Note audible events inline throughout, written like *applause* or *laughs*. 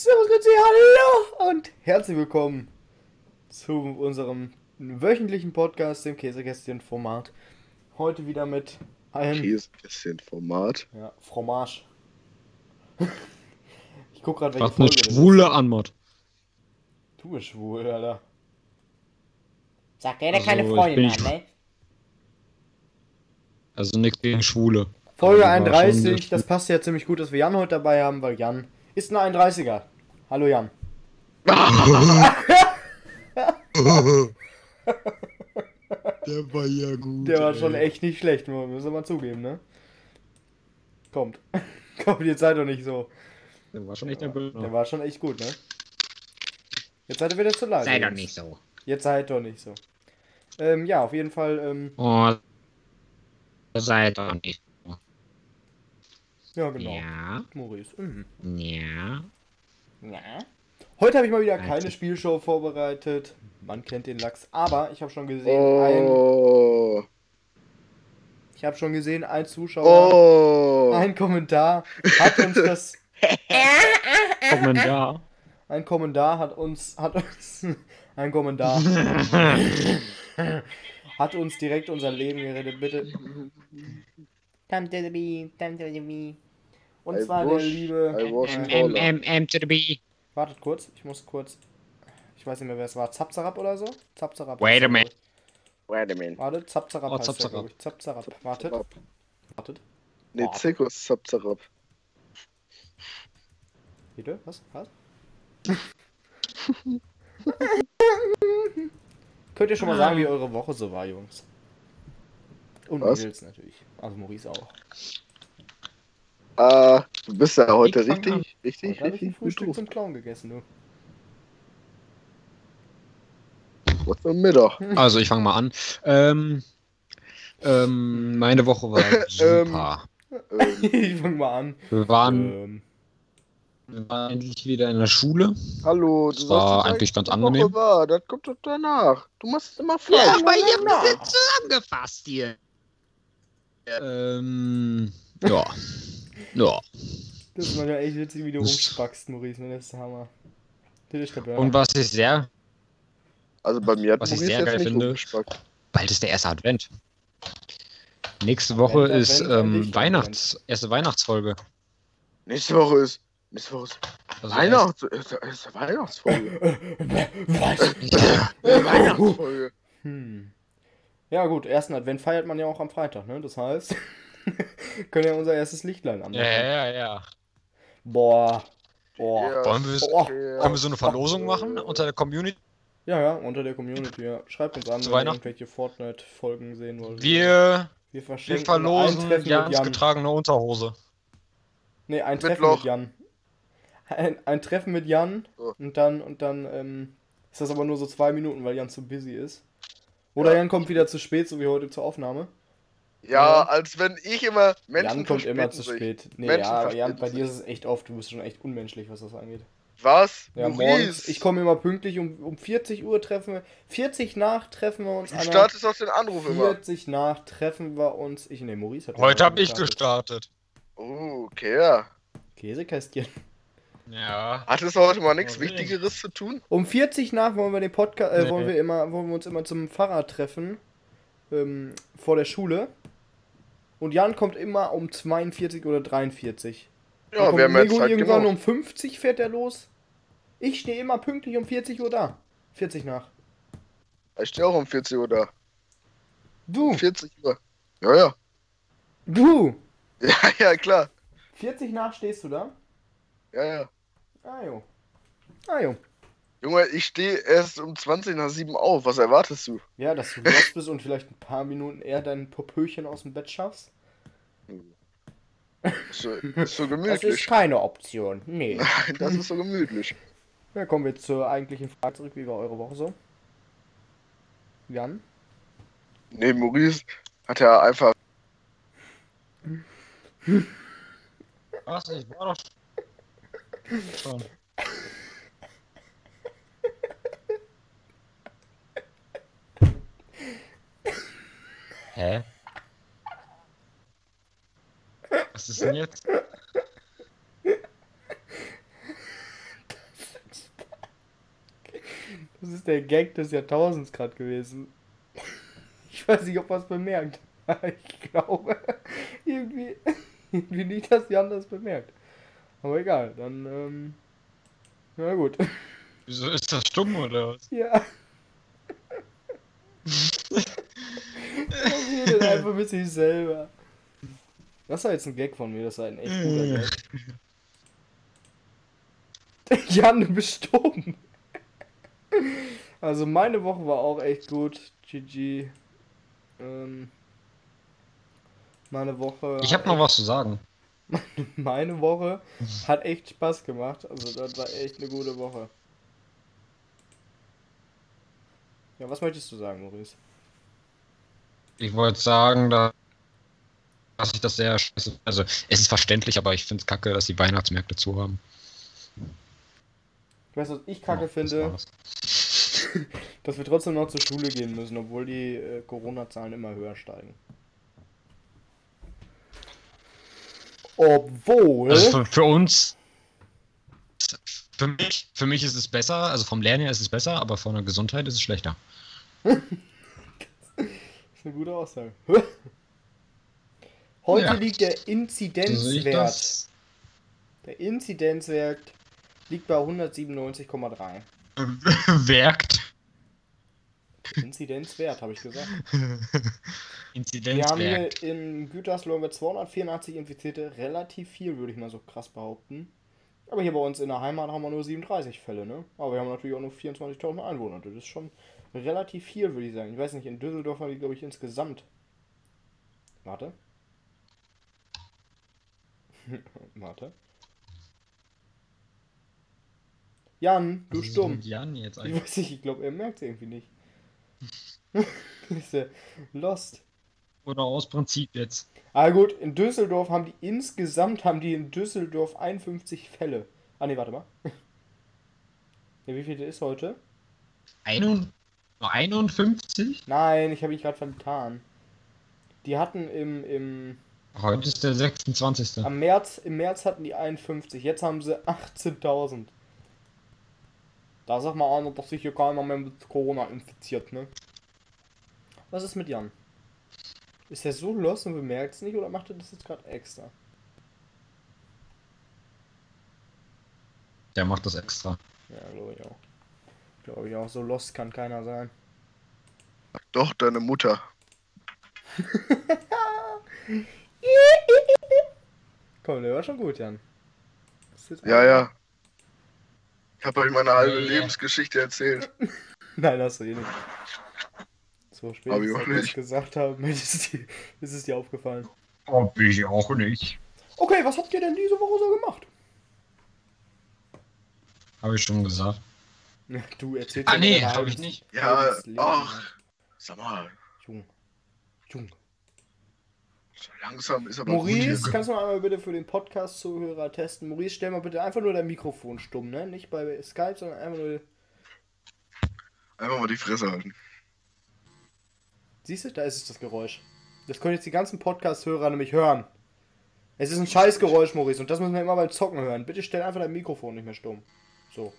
Servus, Grüezi, hallo und herzlich willkommen zu unserem wöchentlichen Podcast, dem Käsekästchen-Format. Heute wieder mit einem... Käsekästchen-Format? Ja, Fromage. *laughs* ich guck gerade, welche Was eine Folge das schwule ist. Anmod. Du bist schwul, Alter. Sagt der, der Also, keine Freundin hat, ne? Also nichts gegen Schwule. Folge Aber war schon 31, sehr das passt ja ziemlich gut, dass wir Jan heute dabei haben, weil Jan ist ein 31er. Hallo Jan. Der war ja gut. Der war schon echt nicht schlecht, müssen wir mal zugeben, ne? Kommt. *laughs* Kommt, jetzt seid doch nicht so. Der war schon echt ein Der Böse. war schon echt gut, ne? Jetzt seid ihr wieder zu leise. Sei doch nicht so. Jetzt seid doch nicht so. Ähm, ja, auf jeden Fall, ähm, Oh, Sei doch nicht so. Ja genau. Ja, Maurice. Mhm. ja. Ja. Heute habe ich mal wieder keine Also- Spielshow vorbereitet. Man kennt den Lachs, aber ich habe schon gesehen, ein, Oh. ich habe schon gesehen, ein Zuschauer, Oh. ein Kommentar hat uns das, *laughs* Kommentar. ein Kommentar hat uns, hat uns, ein Kommentar *laughs* hat uns direkt unser Leben gerettet. Bitte. Come to the bee, come to the bee. Und I zwar der liebe. I was äh, M, M, M to the B. Wartet kurz, ich muss kurz. Ich weiß nicht mehr, wer es war. Zapzarab oder so? Zapzarab. Wait a minute. Wait a minute. Warte, Zapzarab Oh, heißt der, Zapzarab. glaube ich. Zapzarab. Wartet, wartet. Ne. Zirkus Zapzarab. Bitte? Was? Was? *laughs* Könnt ihr schon mal sagen, wie eure Woche so war, Jungs? Und Was? Nils natürlich. Also Maurice auch. Ah, du bist ja heute Ich richtig, an. richtig, Heute habe ich ein richtig Frühstück zum Clown gegessen, du. Was am Mittag? *laughs* Also ich fange mal an. Ähm, ähm, meine Woche war *laughs* super. Ähm, *laughs* ich fang mal an. Wir waren, Ähm, wir waren endlich wieder in der Schule. hallo, Das war eigentlich ganz angenehm. War. Das kommt doch danach. Du machst es immer falsch. aber ihr habt es jetzt zusammengefasst hier. Ähm, ja. Ja. das ist mal ja echt witzig, wie du rumspackst, Maurice. Ne? Das ist der Hammer. Das ist der Burner. Und was ich sehr, Also bei mir hat Was ich Maurice sehr jetzt geil finde- rumgespackt. bald ist der erste Advent. Nächste Woche Advent, ist Advent, ähm, Advent. Weihnachts, erste Weihnachtsfolge. Nächste Woche ist. Nächste Woche ist Also Weihnachts. Ist, ist Weihnachtsfolge. *laughs* Was? Weihnachtsfolge. Hm. Ja gut, ersten Advent feiert man ja auch am Freitag, ne? Das heißt, *laughs* können ja unser erstes Lichtlein anmachen. Ja, ja, ja. Boah. Boah. Ja, Wollen wir- Oh. ja. Können wir so eine Verlosung machen unter der Community? Ja, ja, unter der Community, ja. Schreibt uns an, Zu wenn ihr irgendwelche Fortnite-Folgen sehen wollt. Wir, wir wir verlosen Treffen mit Jans Jan. getragene Unterhose. Nee, ein Mit Treffen Loch. mit Jan. Ein, ein Treffen mit Jan So. und dann, und dann, ähm, ist das aber nur so zwei Minuten, weil Jan zu busy ist. Oder Jan kommt wieder zu spät, so wie heute zur Aufnahme. Ja, als wenn ich immer Menschen Jan kommt immer zu sich. spät. Nee, Menschen ja, Jan, bei dir ist es echt oft, du bist schon echt unmenschlich, was das angeht. Was? Ja, Maurice, morgens, ich komme immer pünktlich, um, um 40 Uhr treffen wir, 40 nach treffen wir uns Du startest auch den Anruf immer. 40 nach treffen wir uns, ich, ne, Maurice hat Heute habe ich gestartet. Oh, okay, ja. Käsekästchen. Ja. Hattest du heute mal nichts. Wichtigeres zu tun? Um 40 nach wollen wir den Podcast, äh, Nee. wollen wir immer, wollen wir uns immer zum Fahrrad treffen, ähm, vor der Schule. Und Jan kommt immer um 42 oder 43. Dann Ja, wir haben jetzt Zeit irgendwann genug. um 50 fährt er los. Ich stehe immer pünktlich um 40 Uhr da. 40 nach. Ich stehe auch um 40 Uhr da. Du, 40 Uhr. Ja, ja. du. *laughs* Ja, ja, klar. 40 nach stehst du da? Ja, ja. Ah jo. Ah jo. Junge, ich stehe erst um 20 nach 7 auf. Was erwartest du? Ja, dass du los bist und vielleicht ein paar Minuten eher dein Popöchen aus dem Bett schaffst. Ist so, *laughs* ist so Das ist gemütlich. keine Option. Nee. *laughs* Das ist so gemütlich. Ja, kommen wir zur eigentlichen Frage zurück. Wie war eure Woche so? Jan? Nee, Maurice hat ja einfach. Was? Ich war doch schon. Hä? Was ist denn jetzt? Das ist der Gag des Jahrtausends gerade gewesen. Ich weiß nicht, ob man es bemerkt. Ich glaube irgendwie, irgendwie nicht, dass Jan das bemerkt. Aber egal, dann, ähm, na gut. Wieso ist das stumm oder was? Ja. Er redet einfach mit sich selber. Das war jetzt ein Gag von mir, das war ein echt guter Gag. *laughs* Jan, du bist stumm. Also meine Woche war auch echt gut. GG. Ähm, meine Woche. Ich habe noch was zu sagen. *laughs* Meine Woche hat echt Spaß gemacht. Also das war echt eine gute Woche. Ja, was möchtest du sagen, Maurice? Ich wollte sagen, da- dass ich das sehr scheiße. Also, es ist verständlich, aber ich finde es kacke, dass die Weihnachtsmärkte zu haben. Ich weiß, was ich kacke Ja, das finde, war's. *laughs* dass wir trotzdem noch zur Schule gehen müssen, obwohl die äh, Corona-Zahlen immer höher steigen. Obwohl. Also für, für uns. Für mich, für mich ist es besser, also vom Lernen her ist es besser, aber von der Gesundheit ist es schlechter. *laughs* Eine gute Aussage. *laughs* Heute Ja. liegt der Inzidenzwert. Der Inzidenzwert liegt bei 197,3. *laughs* Werkt. Inzidenzwert, habe ich gesagt. *laughs* Wir Inzidenz haben hier in Gütersloh mit 284 Infizierte relativ viel, würde ich mal so krass behaupten. Aber hier bei uns in der Heimat haben wir nur 37 Fälle, ne? Aber wir haben natürlich auch nur 24.000 Einwohner. Das ist schon relativ viel, würde ich sagen. Ich weiß nicht, in Düsseldorf haben die, glaube ich, insgesamt. Warte. *laughs* Warte. Jan, du ist stumm. Jan jetzt Ich weiß nicht, ich glaube, er merkt es irgendwie nicht. *laughs* ist er lost. Oder aus Prinzip jetzt. Ah gut, in Düsseldorf haben die insgesamt haben die in Düsseldorf 51 Fälle. Ah ne, warte mal. *laughs* Ja, wie viel ist heute? Nur 51? Nein, ich habe mich gerade vertan. Die hatten im, im Heute ist der 26. am März im März hatten die 51, jetzt haben sie 18.000. Da sag mal einer, dass sich hier keiner mehr mit Corona infiziert, ne? Was ist mit Jan? Ist er so los und bemerkt es nicht oder macht er das jetzt gerade extra? Der macht das extra. Ja, glaube ich auch. Glaube ich auch. So lost kann keiner sein. Doch, deine Mutter. *laughs* Komm, der war schon gut, Jan. Ja, ja. Ich habe euch meine halbe ja. Lebensgeschichte erzählt. *laughs* Nein, hast du eh nicht. So spät, Hab ich auch nicht. gesagt haben, *laughs* ist es, dir, ist es dir aufgefallen. Hab ich auch nicht. Okay, was habt ihr denn diese Woche so gemacht? Habe ich schon gesagt. Du erzählst Ah, nee, habe ich nicht. Ja, ach. Sag mal, Jung. Jung. so langsam ist aber Maurice, gut kannst du mal einmal bitte für den Podcast-Zuhörer testen? Maurice, stell mal bitte einfach nur dein Mikrofon stumm, ne? Nicht bei Skype, sondern einfach nur. Einfach mal die Fresse halten. Siehst du, da ist es das Geräusch. Das können jetzt die ganzen Podcast-Hörer nämlich hören. Es ist ein scheiß Geräusch, Maurice, und das müssen wir immer beim Zocken hören. Bitte stell einfach dein Mikrofon nicht mehr stumm. So.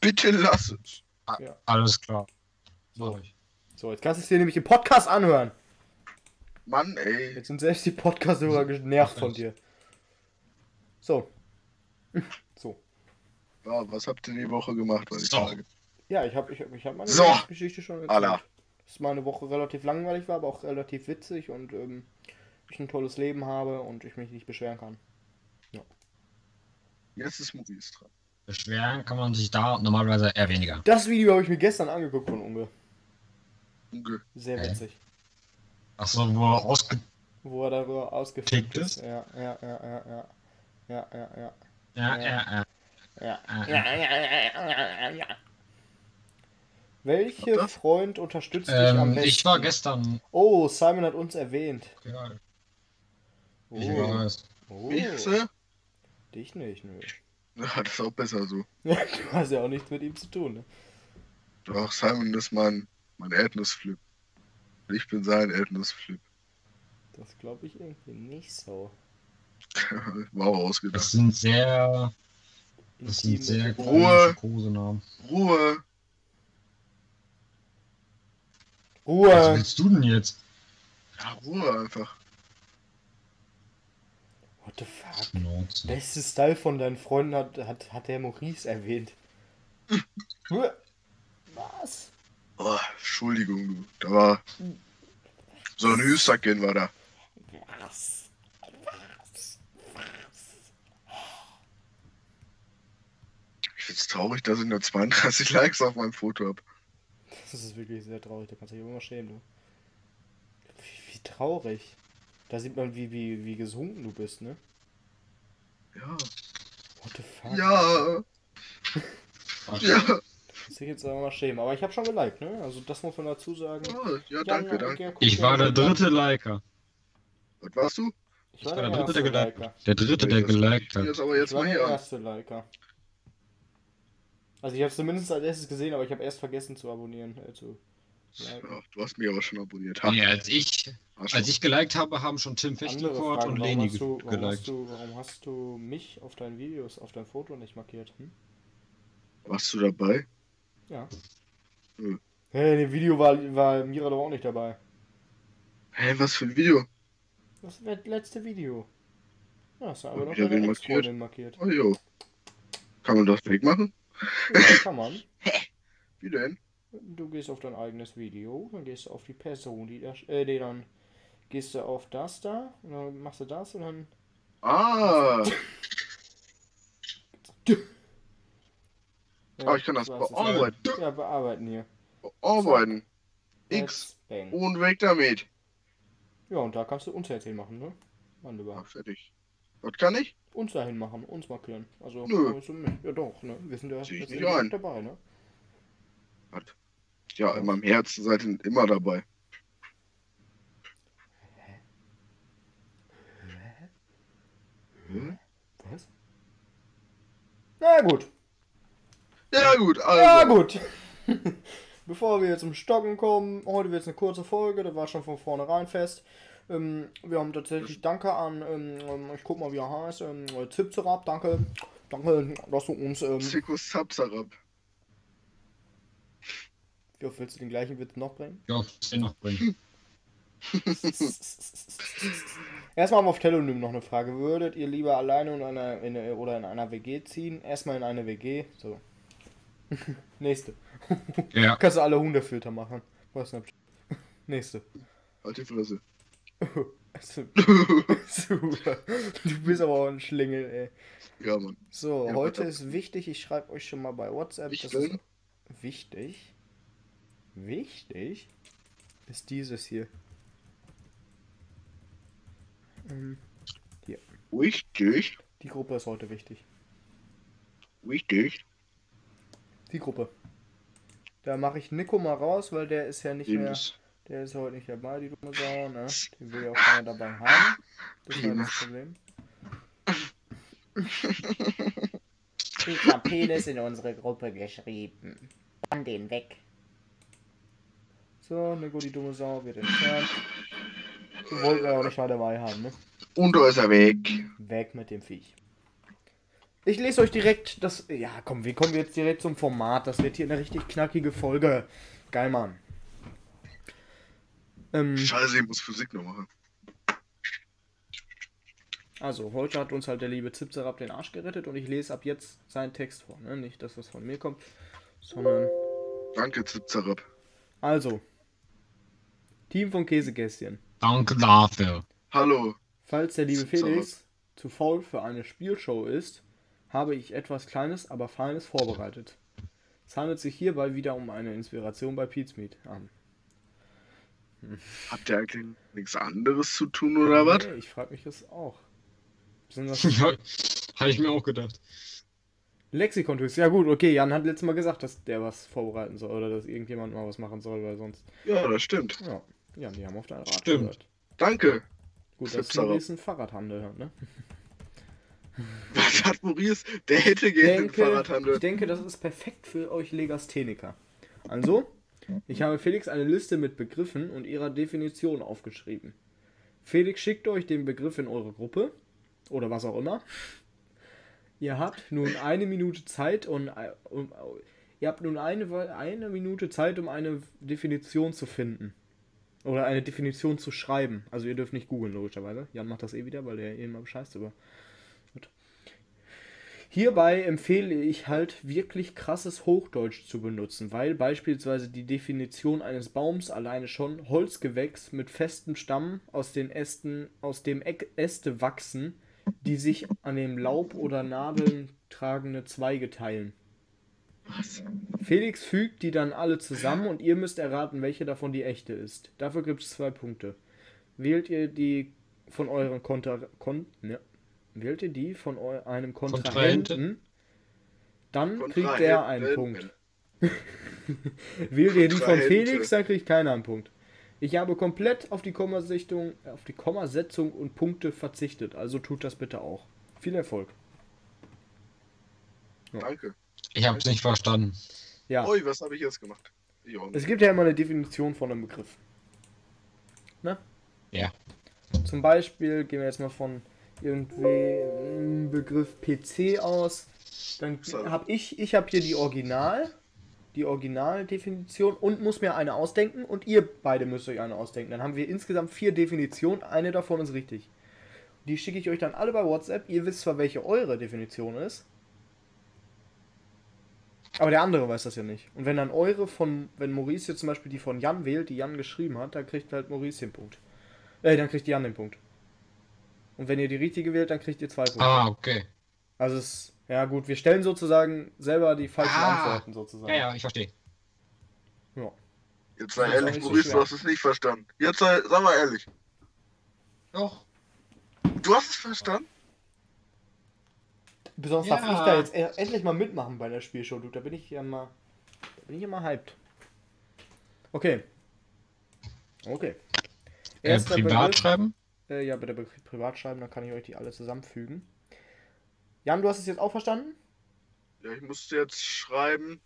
Bitte lass es. Alles klar. So. So, jetzt kannst du es dir nämlich im Podcast anhören. Mann, ey. Jetzt sind selbst die Podcast-Hörer genervt von dir. So. So. Ja, was habt ihr die Woche gemacht? Was ich So. Ja, ich habe ich hab, ich hab meine So. Geschichte schon erzählt. Alla. Dass meine Woche relativ langweilig war, aber auch relativ witzig und ähm, ich ein tolles Leben habe und ich mich nicht beschweren kann. Jetzt ist Maurice dran. Beschweren kann man sich da normalerweise eher weniger. Das Video habe ich mir gestern angeguckt von Unge. Unge. Sehr Okay. witzig. Achso, wo er ausge... Wo er darüber ausgefickt Fickt ist. ist? Ja, ja, ja, ja, ja. Ja, ja, ja. Ja, Ja. ja, ja. Ja. Welche? Freund unterstützt dich am Ähm, besten? ich war gestern. Oh, Simon hat uns erwähnt. Ja, Oh, ich weiß. oh. Ich, ne? dich nicht, nö. *laughs* Ja, das ist auch besser so. Ja, du hast ja auch nichts mit ihm zu tun, ne? Doch, Simon ist mein, mein Erdnussflip. Ich bin sein Erdnussflip. Das glaube ich irgendwie nicht so. *laughs* wow, ausgedacht. Das sind sehr. Das sind sehr große Kosenamen. Ruhe. Ruhe. Was willst du denn jetzt? Ja, Ruhe einfach. What the fuck? Schnauze. Beste Style von deinen Freunden hat, hat, hat der Maurice erwähnt. *laughs* Was? Oh, Entschuldigung, du. Da war. So ein Hüsterchen war da. Was? Was? Ich find's traurig, dass ich nur 32 *laughs* Likes auf meinem Foto hab. Das ist wirklich sehr traurig, da kannst du dich immer schämen, du. Wie, wie traurig. Da sieht man, wie, wie, wie gesunken du bist, ne? Ja. What the fuck? Ja. Ja. Muss ich jetzt aber mal schämen. Aber ich habe schon geliked, ne? Also das muss man dazu sagen. Oh, ja, danke, ja, danke. guck Ich war das der dritte Liker. Was warst du? Ich war war der der dritte, der geliked Liker. Der dritte, der Das- geliked hat. Jetzt aber Ich jetzt war mal der erste Liker. Also ich habe zumindest als erstes gesehen, aber ich habe erst vergessen zu abonnieren. Äh, zu liken. Ja, du hast mich aber schon abonniert. Ha, Nee, als ich, Arschloch. als ich geliked habe, haben schon Tim Fechtelkort und Leni hast, du, ge- warum, hast geliked. du, warum hast du mich auf deinen Videos, auf dein Foto nicht markiert? Hm? Warst du dabei? Ja. Hm. Hey, in dem Video war, war Mira doch auch nicht dabei. Hä, was für ein Video? Das war das letzte Video. Ja, hast du aber noch deine Ex-Freundin markiert. Oh jo. Kann man das wegmachen? Ja, kann man. *laughs* Wie denn? Du gehst auf dein eigenes Video, dann gehst du auf die Person, die da, äh, nee, dann gehst du auf das da, und dann machst du das und dann. Ah, Ja, aber ich kann das bearbeiten. Ja, bearbeiten hier. Bearbeiten. X. Bang. Und weg damit. Ja, und da kannst du uns erzählen machen, ne? Ah, Wunderbar. fertig. Was kann ich? Uns dahin machen, uns markieren. Also, Nö. mich. Ja, doch, ne? Wir sind nicht letztendlich ein. dabei, ne? Was? Ja, in meinem Herzen seid ihr immer dabei. Hm? Was? Na gut. Ja gut, also. Ja, gut. *laughs* Bevor wir jetzt zum Stocken kommen, heute wird es eine kurze Folge, das war schon von vornherein fest. Ähm, wir haben tatsächlich Danke an, ähm, ähm, ich guck mal wie er heißt, ähm, Zipzerab, danke. Danke, dass du uns, ähm, Sapsarab. Oft willst du den gleichen Witz noch bringen? Ja, was den noch bringen. *laughs* Erstmal haben wir auf Telonym noch eine Frage. Würdet ihr lieber alleine in einer, in, oder in einer WG ziehen? Erstmal in eine WG. So. *laughs* Nächste. Ja. *laughs* Kannst du alle Hundefilter machen. Bei Snapchat. Nächste. Halt die Fresse. Super. Du bist aber auch ein Schlingel, ey. Ja, Mann. So, Ja, heute ist wichtig, ich schreibe euch schon mal bei WhatsApp. Ich das ist wichtig. Wichtig ist dieses hier. Ähm, Wichtig. Die Gruppe ist heute wichtig. Wichtig. Die Gruppe. Da mache ich Nico mal raus, weil der ist ja nicht mehr. Penis. Der ist heute nicht dabei, die dumme Sau, ne? Den will ja auch keiner dabei haben. Das ist halt das. Problem. Ich hab Penis in unsere Gruppe geschrieben. An den weg. So, Nico, die dumme Sau wird entfernt. Du wollten wir auch nicht mal dabei haben, ne? Und da ist er weg. Weg mit dem Viech. Ich lese euch direkt das. Ja, komm, wir kommen jetzt direkt zum Format. Das wird hier eine richtig knackige Folge. Geil, Mann. Ähm, Scheiße, ich muss Physik noch machen. also, heute hat uns halt der liebe Zipzerab den Arsch gerettet und ich lese ab jetzt seinen Text vor. Ne? Nicht das, was von mir kommt, sondern. Danke, Zipzarab. Also. Team von Käsekästchen. Danke dafür. Hallo. Falls der liebe. Felix zu faul für eine Spielshow ist, habe ich etwas Kleines, aber Feines vorbereitet. Es handelt sich hierbei wieder um eine Inspiration bei Meat. an. Habt ihr eigentlich nichts anderes zu tun oder was? Nee, ich frage mich das auch. Das *laughs* Ja, Habe ich mir auch gedacht. Lexikon-Twist? Ja gut, okay, Jan hat letztes Mal gesagt, dass der was vorbereiten soll oder dass irgendjemand mal was machen soll, weil sonst... Ja, das stimmt. Ja, Jan, die haben auf dein Rat Stimmt. gehört. Danke. Gut, dass Zipzerab. Maurice einen Fahrradhandel hat, ne? *laughs* Was hat Maurice? Der hätte gerne den denke, Fahrradhandel. ich denke, das ist perfekt für euch Legastheniker. Also, ich habe Felix eine Liste mit Begriffen und ihrer Definition aufgeschrieben. Felix schickt euch den Begriff in eure Gruppe oder was auch immer. Ihr habt nun eine Minute Zeit und, und Ihr habt nun eine, eine Minute Zeit, um eine Definition zu finden. Oder eine Definition zu schreiben. Also ihr dürft nicht googeln, logischerweise. Jan macht das eh wieder, weil der eh immer bescheißt. Gut. Hierbei empfehle ich halt wirklich krasses Hochdeutsch zu benutzen, weil beispielsweise die Definition eines Baums alleine schon Holzgewächs mit festem Stamm aus den Ästen, aus dem Äste wachsen, die sich an dem Laub oder Nadeln tragende Zweige teilen. Was? Felix fügt die dann alle zusammen und ihr müsst erraten, welche davon die echte ist. Dafür gibt es zwei Punkte. Wählt ihr die von euren Konter Kon ne. Wählt ihr die von eu einem Kontrahenten, dann kriegt der einen Punkt. *laughs* Wählt ihr die von. Felix, dann kriegt keiner einen Punkt. Ich habe komplett auf die Kommasichtung, auf die Kommasetzung und Punkte verzichtet, also tut das bitte auch. Viel Erfolg. Danke. Ich habe es nicht verstanden. Ja. Ui, was habe ich jetzt gemacht? Ich auch Es gibt ja immer eine Definition von einem Begriff. Ne? Ja. Zum Beispiel gehen wir jetzt mal von irgendwie einem Begriff PC aus. Dann habe ich, ich habe hier die Original, die Originaldefinition und muss mir eine ausdenken und ihr beide müsst euch eine ausdenken. Dann haben wir insgesamt vier Definitionen, eine davon ist richtig. Die schicke ich euch dann alle bei WhatsApp. Ihr wisst zwar, welche eure Definition ist. Aber der andere weiß das ja nicht. Und wenn dann eure von, wenn Maurice jetzt zum Beispiel die von Jan wählt, die Jan geschrieben hat, dann kriegt halt Maurice den Punkt. Äh, dann kriegt Jan den Punkt. Und wenn ihr die richtige wählt, dann kriegt ihr zwei Punkte. Ah, okay. Also es, ja gut, wir stellen sozusagen selber die falschen Ah. Antworten sozusagen. Ja, ja, ich verstehe. Ja. Jetzt sei ehrlich, so Maurice, schwer. du hast es nicht verstanden. Jetzt sei, sag mal ehrlich. Doch. Du hast es verstanden? Besonders Ja. darf ich da jetzt e- endlich mal mitmachen bei der Spielshow, du. Da bin ich ja mal. Da bin ich mal hyped. Okay. Okay. Äh, Erster privat Begriff- schreiben? Äh, ja, bitte Begriff privat schreiben, dann kann ich euch die alle zusammenfügen. Jan, du hast es jetzt auch verstanden? Ja, ich musste jetzt schreiben,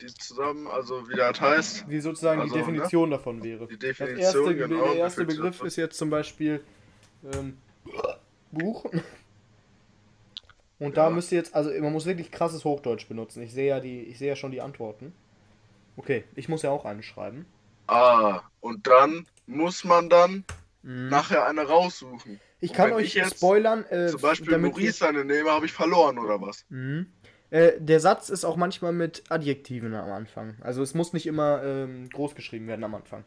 die zusammen, also wie das heißt. Wie sozusagen Also, die Definition davon wäre. Die Definition, erste, genau. der erste. Begriff ist jetzt zum Beispiel ähm, Buch. Und da Ja. müsst ihr jetzt, also man muss wirklich krasses Hochdeutsch benutzen. Ich sehe ja die, ich sehe ja schon die Antworten. Okay, ich muss ja auch eine schreiben. Ah, und dann muss man dann Mhm. nachher eine raussuchen. ich und kann euch ich jetzt spoilern, äh, Zum Beispiel damit Maurice seine nehme, habe ich verloren oder was? Mhm. Äh, der Satz ist auch manchmal mit Adjektiven am Anfang. Also es muss nicht immer ähm, groß geschrieben werden am Anfang.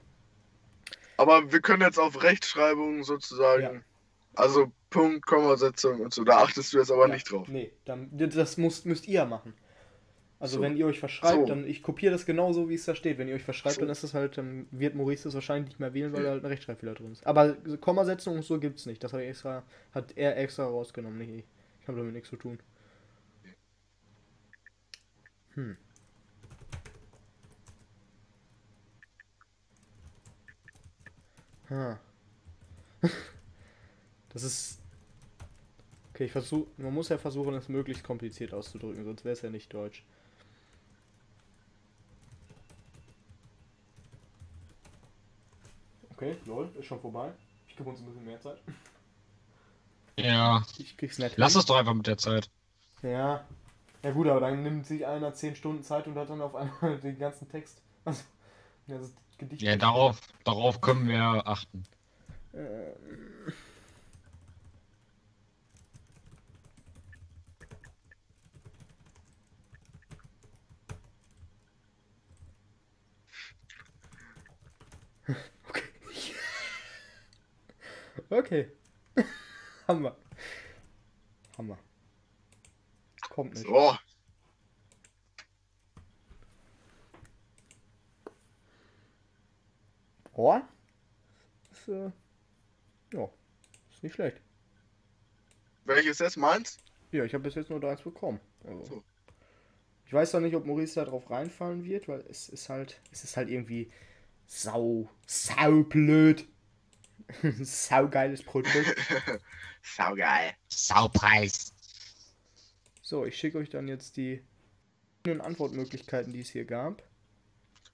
Aber wir können jetzt auf Rechtschreibung sozusagen, Ja. also Punkt, Kommasetzung und so, da achtest du jetzt aber Ja, nicht drauf. Nee, dann, das muss, müsst ihr machen. Also So. wenn ihr euch verschreibt, So. dann ich kopiere das genauso, wie es da steht. Wenn ihr euch verschreibt, So. dann ist es halt, dann wird Maurice das wahrscheinlich nicht mehr wählen, weil da halt ein Rechtschreibfehler drin ist. Aber Kommasetzung und so gibt's nicht. Das hat, ich extra, hat er extra rausgenommen, nicht ich. Ich habe damit nichts zu tun. Hm. Ha. *laughs* Das ist. Okay, ich versuche. Man muss ja versuchen, es möglichst kompliziert auszudrücken, sonst wäre es ja nicht deutsch. Okay, lol, ist schon vorbei. Ich gebe uns ein bisschen mehr Zeit. Ja. Ich krieg's nicht. Lass hin. es doch einfach mit der Zeit. Ja. Ja gut, aber dann nimmt sich einer 10 Stunden Zeit und hat dann auf einmal *laughs* den ganzen Text. Also, ja, das Gedicht. Ja, darauf, darauf können wir achten. Ähm. Okay. *laughs* Hammer. Hammer. Kommt nicht. So, Oh. Ist, äh, ja. Ist nicht schlecht. welches jetzt meins? Ja, ich habe bis jetzt nur eins bekommen. Also. So. Ich weiß doch nicht, ob Maurice da drauf reinfallen wird, weil es ist halt, es ist halt irgendwie sau, sau blöd. *laughs* sau geiles Produkt. *laughs* Saugeil. Saupreis. So, ich schicke euch dann jetzt die Antwortmöglichkeiten, die es hier gab.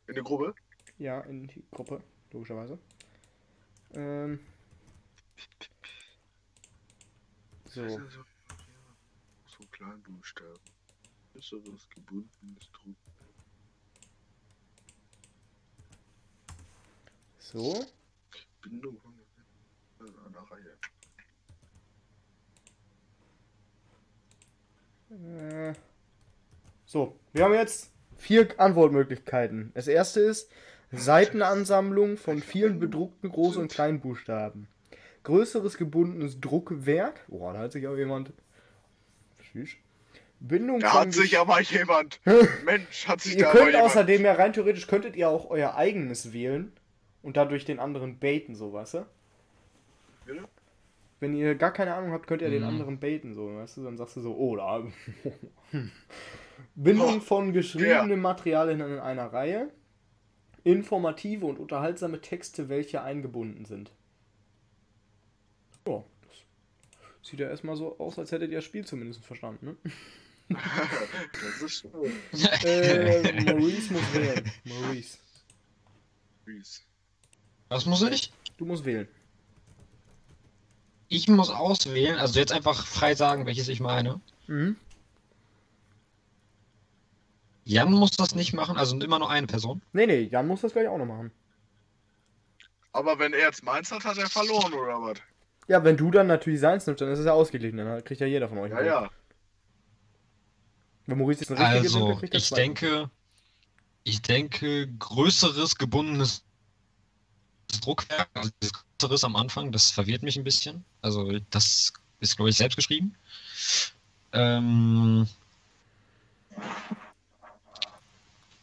In der Gruppe? Ja, in die Gruppe, logischerweise. Ähm. So, So klein Buchstaben. Größeres gebundenes Druck. So. Bindung von einer Reihe. Äh, So, wir haben jetzt vier Antwortmöglichkeiten. Das erste ist Seitenansammlung von vielen bedruckten Groß- und Kleinbuchstaben. Größeres gebundenes Druckwerk. Oh, da hat sich aber jemand. Tschüss. Bindung Da hat sich aber jemand. *laughs* Mensch, hat sich Ihr da aber könnt jemand. außerdem ja rein theoretisch könntet ihr auch euer eigenes wählen und dadurch den anderen baiten, so weißt du? Bitte? Wenn ihr gar keine Ahnung habt, könnt ihr den Mhm. anderen baiten, so, weißt du? Dann sagst du so, oh, da. *laughs* Bindung Oh, von geschriebenem Material in einer Reihe. Informative und unterhaltsame Texte, welche eingebunden sind. Ja, das sieht ja erstmal so aus, als hättet ihr das Spiel zumindest verstanden, ne? *laughs* *laughs* das ist schön. Äh, Maurice muss wählen. Maurice, Süß. Was muss ich? du musst wählen. Ich muss auswählen, also jetzt einfach frei sagen, welches ich meine. Mhm. Jan muss das nicht machen, also immer nur eine Person. Nee, nee, Jan muss das gleich auch noch machen. Aber wenn er jetzt meins hat, hat er verloren, oder was? Ja, wenn du dann natürlich seins nimmst, dann ist es ja ausgeglichen. Dann kriegt ja jeder von euch. Ja, einen ja. Wenn Maurice jetzt eine richtige nimmt, Also, dann kriegt er ich zwei. denke, ich denke, größeres gebundenes Druckwerk, also das größeres am Anfang, das verwirrt mich ein bisschen. Also, das ist, glaube ich, selbst geschrieben. Ähm,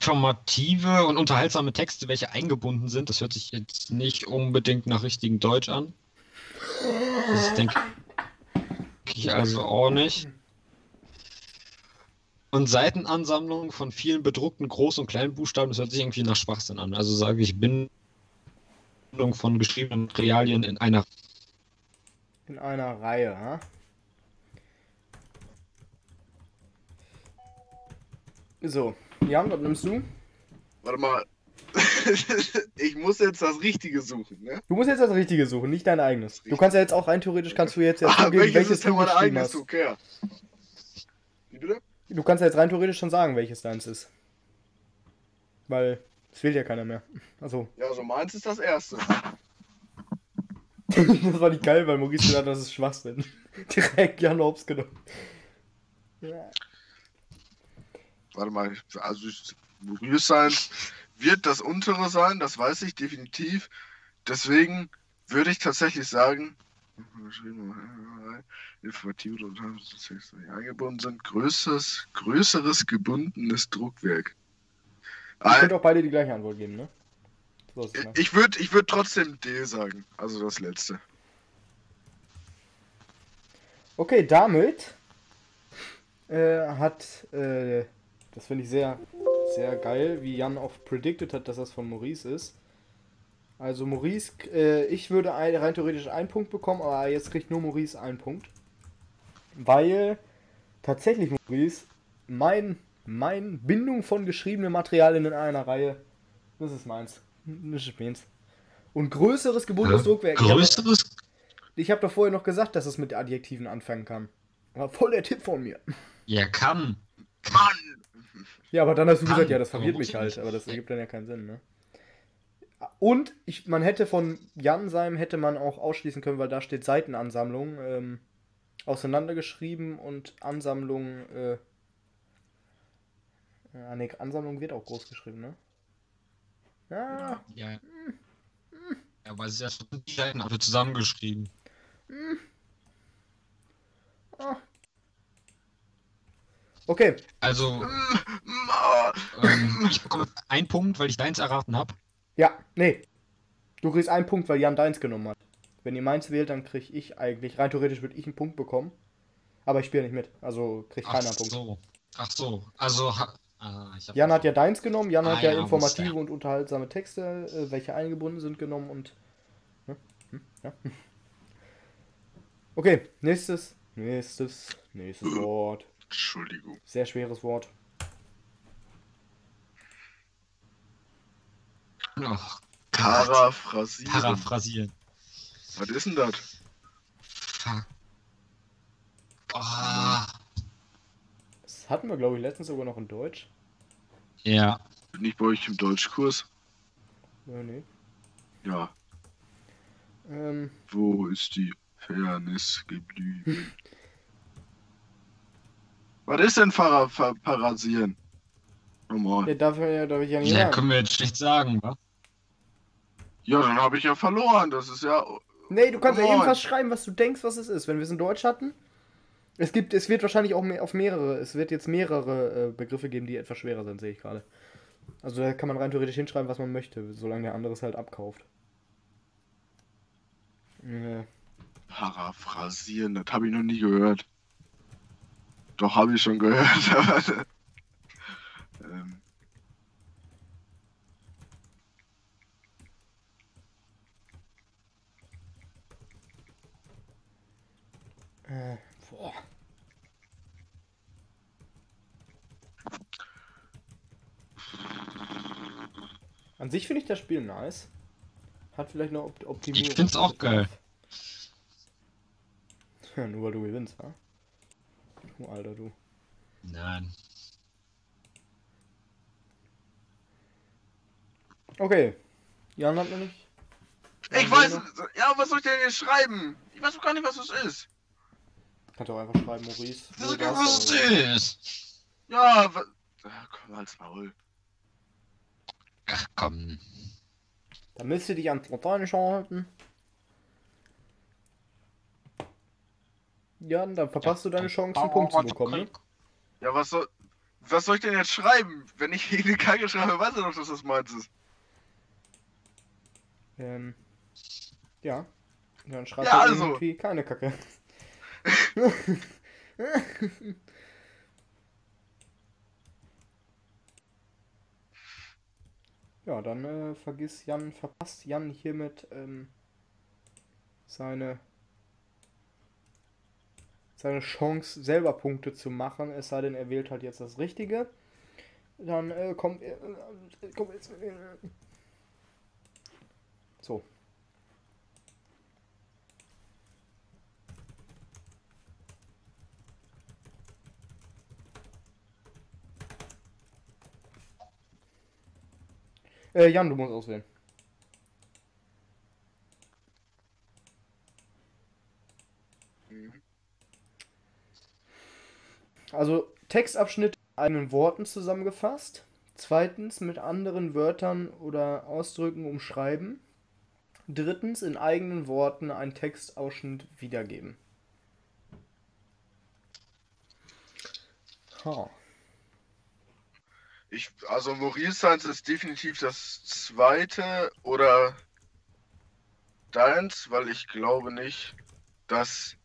informative und unterhaltsame Texte, welche eingebunden sind, das hört sich jetzt nicht unbedingt nach richtigem Deutsch an. Das denke ich also auch nicht. Und Seitenansammlung von vielen bedruckten Groß- und Kleinbuchstaben, das hört sich irgendwie nach Schwachsinn an. Also sage ich Bindung von geschriebenen Materialien in einer. In einer Reihe, ha? So, Jan, was nimmst du? Warte mal. *laughs* ich muss jetzt das Richtige suchen, ne? Du musst jetzt das Richtige suchen, nicht dein eigenes. Du kannst ja jetzt auch rein theoretisch, kannst du jetzt ja Ah, zugeben, welches, welches ist denn du mein eigenes hast. Okay. Wie bitte? Du kannst ja jetzt rein theoretisch schon sagen, welches deins ist. Weil es wählt ja keiner mehr. Also, Ja, also meins ist das erste. *laughs* das war nicht geil, weil Maurice gesagt hat, das ist Schwachsinn. *laughs* Direkt Jan Hobbs genommen. Ja. Warte mal, also Maurice sein wird das untere sein, das weiß ich definitiv. Deswegen würde ich tatsächlich sagen, informative und eingebunden sind, größeres, größeres gebundenes Druckwerk. Ihr könnt auch beide die gleiche Antwort geben, ne? So klar. Ich würde ich würd trotzdem D sagen, also das letzte. Okay, damit äh, hat, äh, das finde ich sehr, sehr geil, wie Jan auch predicted hat, dass das von Maurice ist. Also Maurice, äh, ich würde ein, rein theoretisch einen Punkt bekommen, aber jetzt kriegt nur Maurice einen Punkt. Weil tatsächlich Maurice, mein, mein Bindung von geschriebenen Materialien in einer Reihe, das ist meins. Das ist meins. Und größeres gebundenes Druckwerk. Ich hab- Größeres. ich habe doch vorher noch gesagt, dass es mit Adjektiven anfangen kann. War voll der Tipp von mir. Ja, kann. Mann! Ja, aber dann hast du Kann, gesagt, ja, das verwirrt mich halt, aber das ergibt dann ja keinen Sinn, ne? Und ich, man hätte von Jan seinem hätte man auch ausschließen können, weil da steht Seitenansammlung ähm, auseinandergeschrieben und Ansammlung, äh, ja, nee, Ansammlung wird auch groß geschrieben, ne? Ja, Ja. Ja, aber es ist ja schon die Seiten alle zusammengeschrieben. okay, Also, Ah, ähm, ich bekomme einen Punkt, weil ich deins erraten habe. ja, nee. Du kriegst einen Punkt, weil Jan deins genommen hat. Wenn ihr meins wählt, dann krieg ich eigentlich, rein theoretisch würde ich einen Punkt bekommen. Aber ich spiele nicht mit, also kriegt Ach keiner einen Punkt. so. Ach so. Also, ah, Jan hat ja deins genommen, Jan Ah, hat ja, ja, informative wusste. und unterhaltsame Texte, äh, welche eingebunden sind, genommen und. Hm? Hm? Ja. *laughs* Okay, nächstes, nächstes, nächstes Wort. Entschuldigung. Sehr schweres Wort. Ach, Paraphrasieren. paraphrasieren. Was ist denn das? Fuck. Hatten wir, glaube ich, letztens sogar noch in Deutsch. Ja. Bin ich bei euch im Deutschkurs? Ja, nee. Ja. Ähm, Wo ist die Fairness geblieben? *laughs* Was ist denn Para Fa- Parasieren? Normal. ja, darf, ja, darf ich ja nicht Ja, sagen. können wir jetzt schlecht sagen, wa? Ja, dann habe ich ja verloren. Das ist ja. Nee, du kannst ja irgendwas schreiben, was du denkst, was es ist. Wenn wir es in Deutsch hatten. Es gibt, es wird wahrscheinlich auch mehr, auf mehrere, es wird jetzt mehrere äh, Begriffe geben, die etwas schwerer sind, sehe ich gerade. Also da kann man rein theoretisch hinschreiben, was man möchte, solange der andere es halt abkauft. Äh, Paraphrasieren, das habe ich noch nie gehört. Doch, habe ich schon gehört. *laughs* aber, ähm, äh, boah. An sich finde ich das Spiel nice. Hat vielleicht noch Opt Optimierung. Ich find's auch geil. *laughs* Ja, nur weil du gewinnst, wa? Du Alter, du. Nein. Okay. Jan hat noch nicht. ich Jan weiß. noch- Ja, was soll ich denn jetzt schreiben? Ich weiß doch gar nicht, was das ist. Kannst auch einfach schreiben, Maurice. Das ist was du? es ist. Ja, wa- Ah, komm, als Maul. Ach komm. Da müsst ihr dich an Latinisch halten. Ja, dann verpasst du deine Chance, einen Punkt zu bekommen. Ne? Ja, was soll. Was soll ich denn jetzt schreiben? Wenn ich eine Kacke schreibe, weiß ich doch, dass das meins ist. Ähm, ja. Dann schreib Ja, also. irgendwie keine Kacke. *laughs* *laughs* ja, dann äh, vergiss Jan, verpasst Jan hiermit ähm, seine seine Chance, selber Punkte zu machen, es sei denn, er wählt halt jetzt das Richtige. Dann äh, kommt er. Äh, kommt jetzt, äh, so. Äh, Jan, du musst auswählen. Also Textabschnitt in eigenen Worten zusammengefasst. Zweitens mit anderen Wörtern oder Ausdrücken umschreiben. Drittens in eigenen Worten einen Textausschnitt wiedergeben. Ha. Ich, also Maurice Science ist definitiv das zweite oder deins, weil ich glaube nicht, dass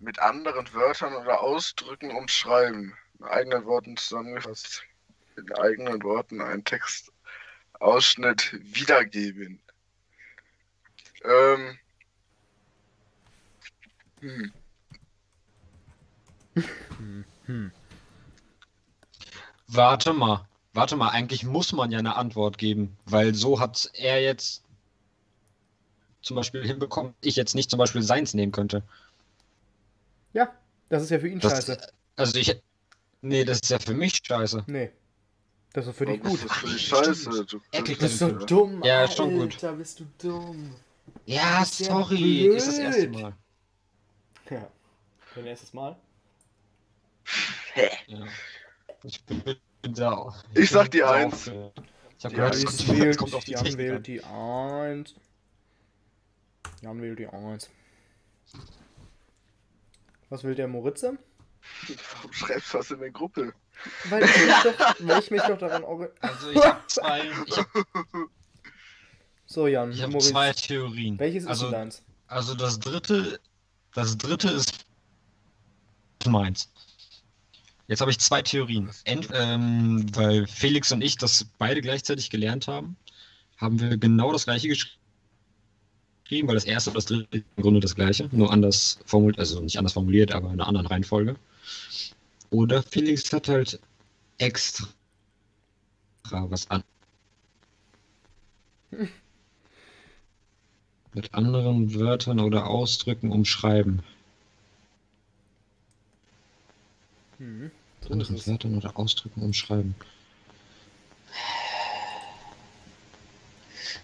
mit anderen Wörtern oder Ausdrücken umschreiben, in eigenen Worten zusammengefasst, in eigenen Worten einen Textausschnitt wiedergeben. Ähm, hm. Hm. Warte mal. Warte mal, eigentlich muss man ja eine Antwort geben, weil so hat er jetzt zum Beispiel hinbekommen, ich jetzt nicht zum Beispiel seins nehmen könnte. Ja, das ist ja für ihn Das, scheiße. Also ich. Nee, das ist ja für mich scheiße. Nee. Das ist für dich gut. ist Das für dich scheiße. Du Du bist so dumm, Ja, Alter, ist schon gut. bist du dumm. Ja, Das ist ja sorry. Ist das erste. Mal. Ja. Dein erstes Mal? Ja. Ich bin, da. Ich sag bin die da Eins. aufgeregt. Ich hab Die gehört, Eins. es wählt, kommt auf die Jan Technik wählt an. die 1. Jan wählt die 1. Was will der Moritze? Warum schreibst du das in der Gruppe? Weil ich mich doch, weil ich mich doch daran ori- Also ich habe zwei, ich hab, So, Jan, ich hab Moritz. zwei Theorien. Welches ist also, denn deins? also das dritte, das dritte ist meins. Jetzt habe ich zwei Theorien. Ent, ähm, weil Felix und ich das beide gleichzeitig gelernt haben, haben wir genau das gleiche geschrieben, weil das erste und das dritte im Grunde das gleiche, nur anders formuliert, also nicht anders formuliert, aber in einer anderen Reihenfolge. Oder Felix hat halt extra was an. Mit anderen Wörtern oder Ausdrücken umschreiben. Hm. Anderen. Wörtern oder Ausdrücken umschreiben.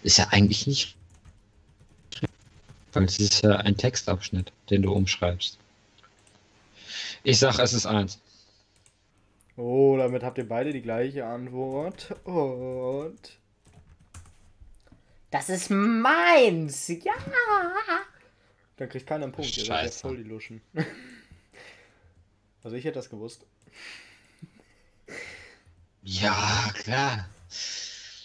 Ist ja eigentlich nicht. Weil es ist ja ein Textabschnitt, den du umschreibst. Ich sag, es ist eins. Oh, damit habt ihr beide die gleiche Antwort. Und. Das ist meins! Ja! Dann kriegt keiner einen Punkt. Ihr seid ja Scheiße. voll die Luschen. *laughs* Also ich hätte das gewusst. Ja, klar.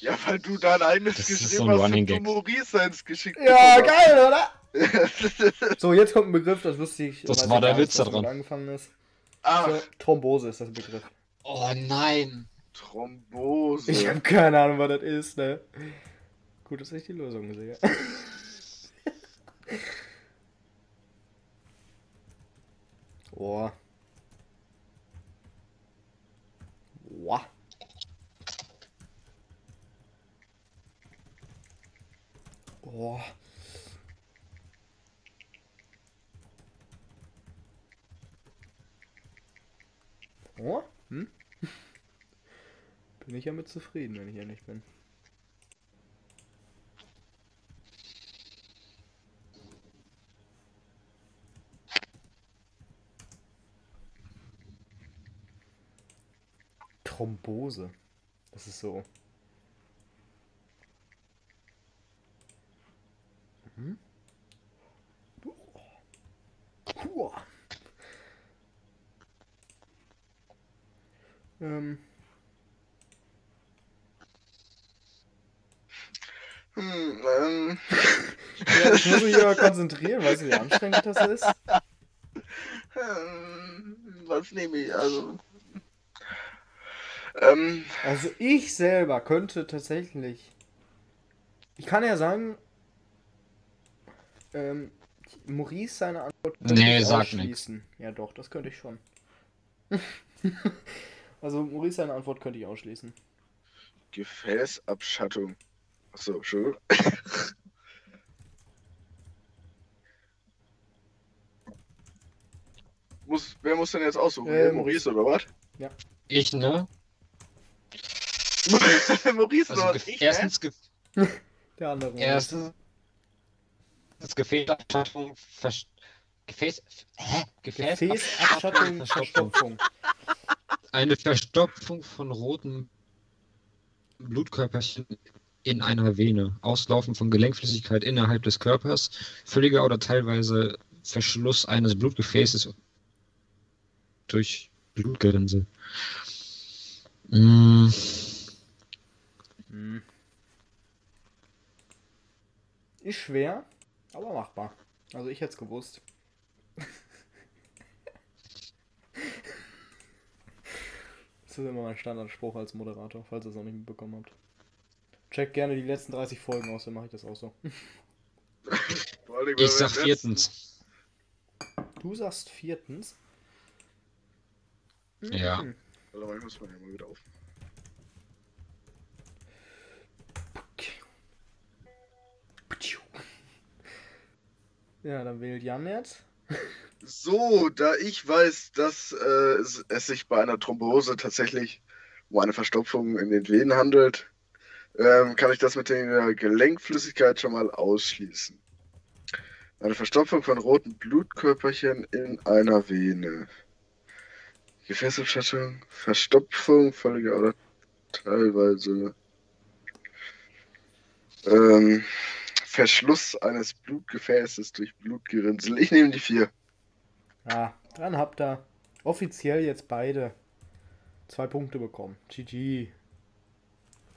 Ja, weil du dein eigenes Das ist geschrieben so ein hast Running und du Gag. Maurice seins geschickt Ja, bekommen geil, oder? *laughs* So, jetzt kommt ein Begriff, das wusste ich. Das war der Witz da dran. angefangen ist. Ach, So, Thrombose ist das Begriff. Oh nein. Thrombose. Ich habe keine Ahnung, was das ist, ne? Gut, dass ich die Lösung sehe. *laughs* Boah. Boah. Oh? Hm? *laughs* Bin ich ja mit zufrieden, wenn ich ehrlich bin. Thrombose. Das ist so. Mhm. Puh. Ähm. Hm, ähm, *laughs* Ja, ich muss mich aber konzentrieren, weißt du, wie anstrengend das ist? *laughs* ähm, was nehme ich? Also. Ähm, Also ich selber könnte tatsächlich. Ich kann ja sagen, ähm, Maurice seine Antwort könnte Nee, sag ausschließen. Ja doch, das könnte ich schon. *laughs* also Maurice seine Antwort könnte ich ausschließen. Gefäßabschattung. Achso, Entschuldigung. *laughs* muss, wer muss denn jetzt aussuchen? Äh, Maurice oder was? Ich, ne? *laughs* Maurice Also gef- ich, erstens, ge Der andere. erstens Gefäßabstattung, Versch Gefäß, hä? Gefäß Gefäßabschattung, Verstopfung. Eine Verstopfung von roten Blutkörperchen in einer Vene, Auslaufen von Gelenkflüssigkeit innerhalb des Körpers, völliger oder teilweise Verschluss eines Blutgefäßes durch Blutgerinnsel. Mm, Hm. Ist schwer, aber machbar. Also ich hätte es gewusst. Das ist immer mein Standardspruch als Moderator, falls ihr es noch nicht mitbekommen habt. Checkt gerne die letzten 30 Folgen aus, dann mache ich das auch so. Ich sag viertens. Du sagst viertens. Ja. Warte mal, ich muss mal hier mal wieder auf. Ja, dann wählt Jan jetzt. So, da ich weiß, dass äh, es, sich bei einer Thrombose tatsächlich um eine Verstopfung in den Venen handelt, ähm, kann ich das mit der Gelenkflüssigkeit schon mal ausschließen. Eine Verstopfung von roten Blutkörperchen in einer Vene. Gefäßabschattung, Verstopfung, völlige oder teilweise ähm, Verschluss eines Blutgefäßes durch Blutgerinnsel. Ich nehme die vier. Ja, dann habt ihr offiziell jetzt beide zwei Punkte bekommen. GG.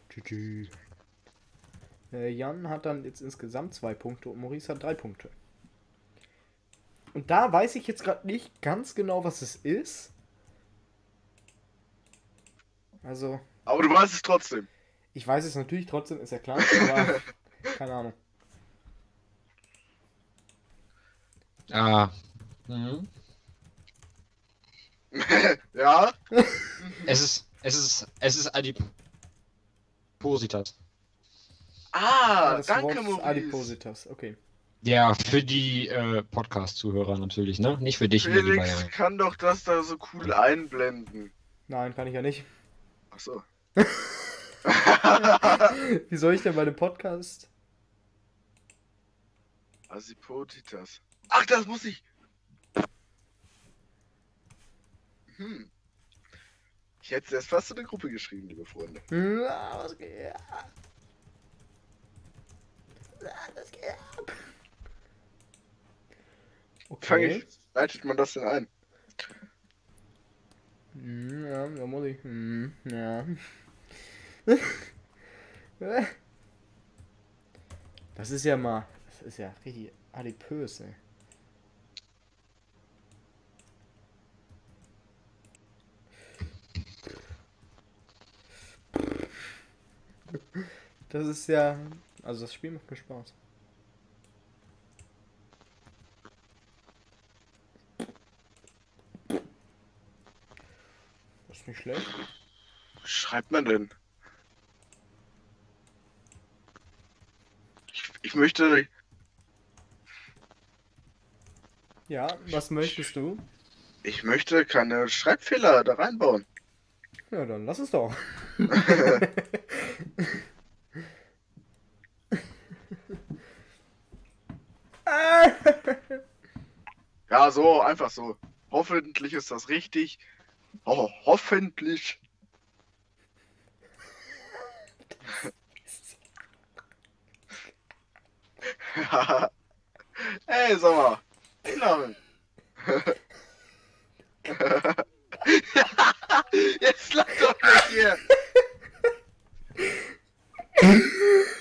GG. Äh, Jan hat dann jetzt insgesamt zwei Punkte und Maurice hat drei Punkte. Und da weiß ich jetzt gerade nicht ganz genau, was es ist. Also, Aber du weißt es trotzdem. ich weiß es natürlich trotzdem, ist ja klar, aber *laughs* keine Ahnung. Ah. Mhm. *laughs* ja? Es ist, es ist, es ist Adipositas. Ah, das danke, Maurice. Adipositas, okay. Ja, für die äh, Podcast-Zuhörer natürlich, ne? Nicht für dich, Felix kann doch das da so cool einblenden. Nein, kann ich ja nicht. Achso. *laughs* Wie soll ich denn bei dem Podcast? Asipotitas. Ach, das muss ich. Hm. Ich hätte erst fast in eine Gruppe geschrieben, liebe Freunde. Na, was geht? Na, Was geht ab? Fange Okay. ich. Leitet man das denn ein? Hm, Ja, da muss ich. Hm, ja. *laughs* Das ist ja mal. Das ist ja richtig adipös, ey. Das ist ja. Also das Spiel macht mir Spaß. Das ist nicht schlecht. Was schreibt man denn? Ich, ich möchte. Ja, was möchtest du? Ich möchte keine Schreibfehler da reinbauen. Ja, dann lass es doch. *laughs* *laughs* So, einfach so. Hoffentlich ist das richtig. Ho hoffentlich. *laughs* Ey, sag mal. Namen. *laughs* Jetzt lach doch nicht hier. *laughs*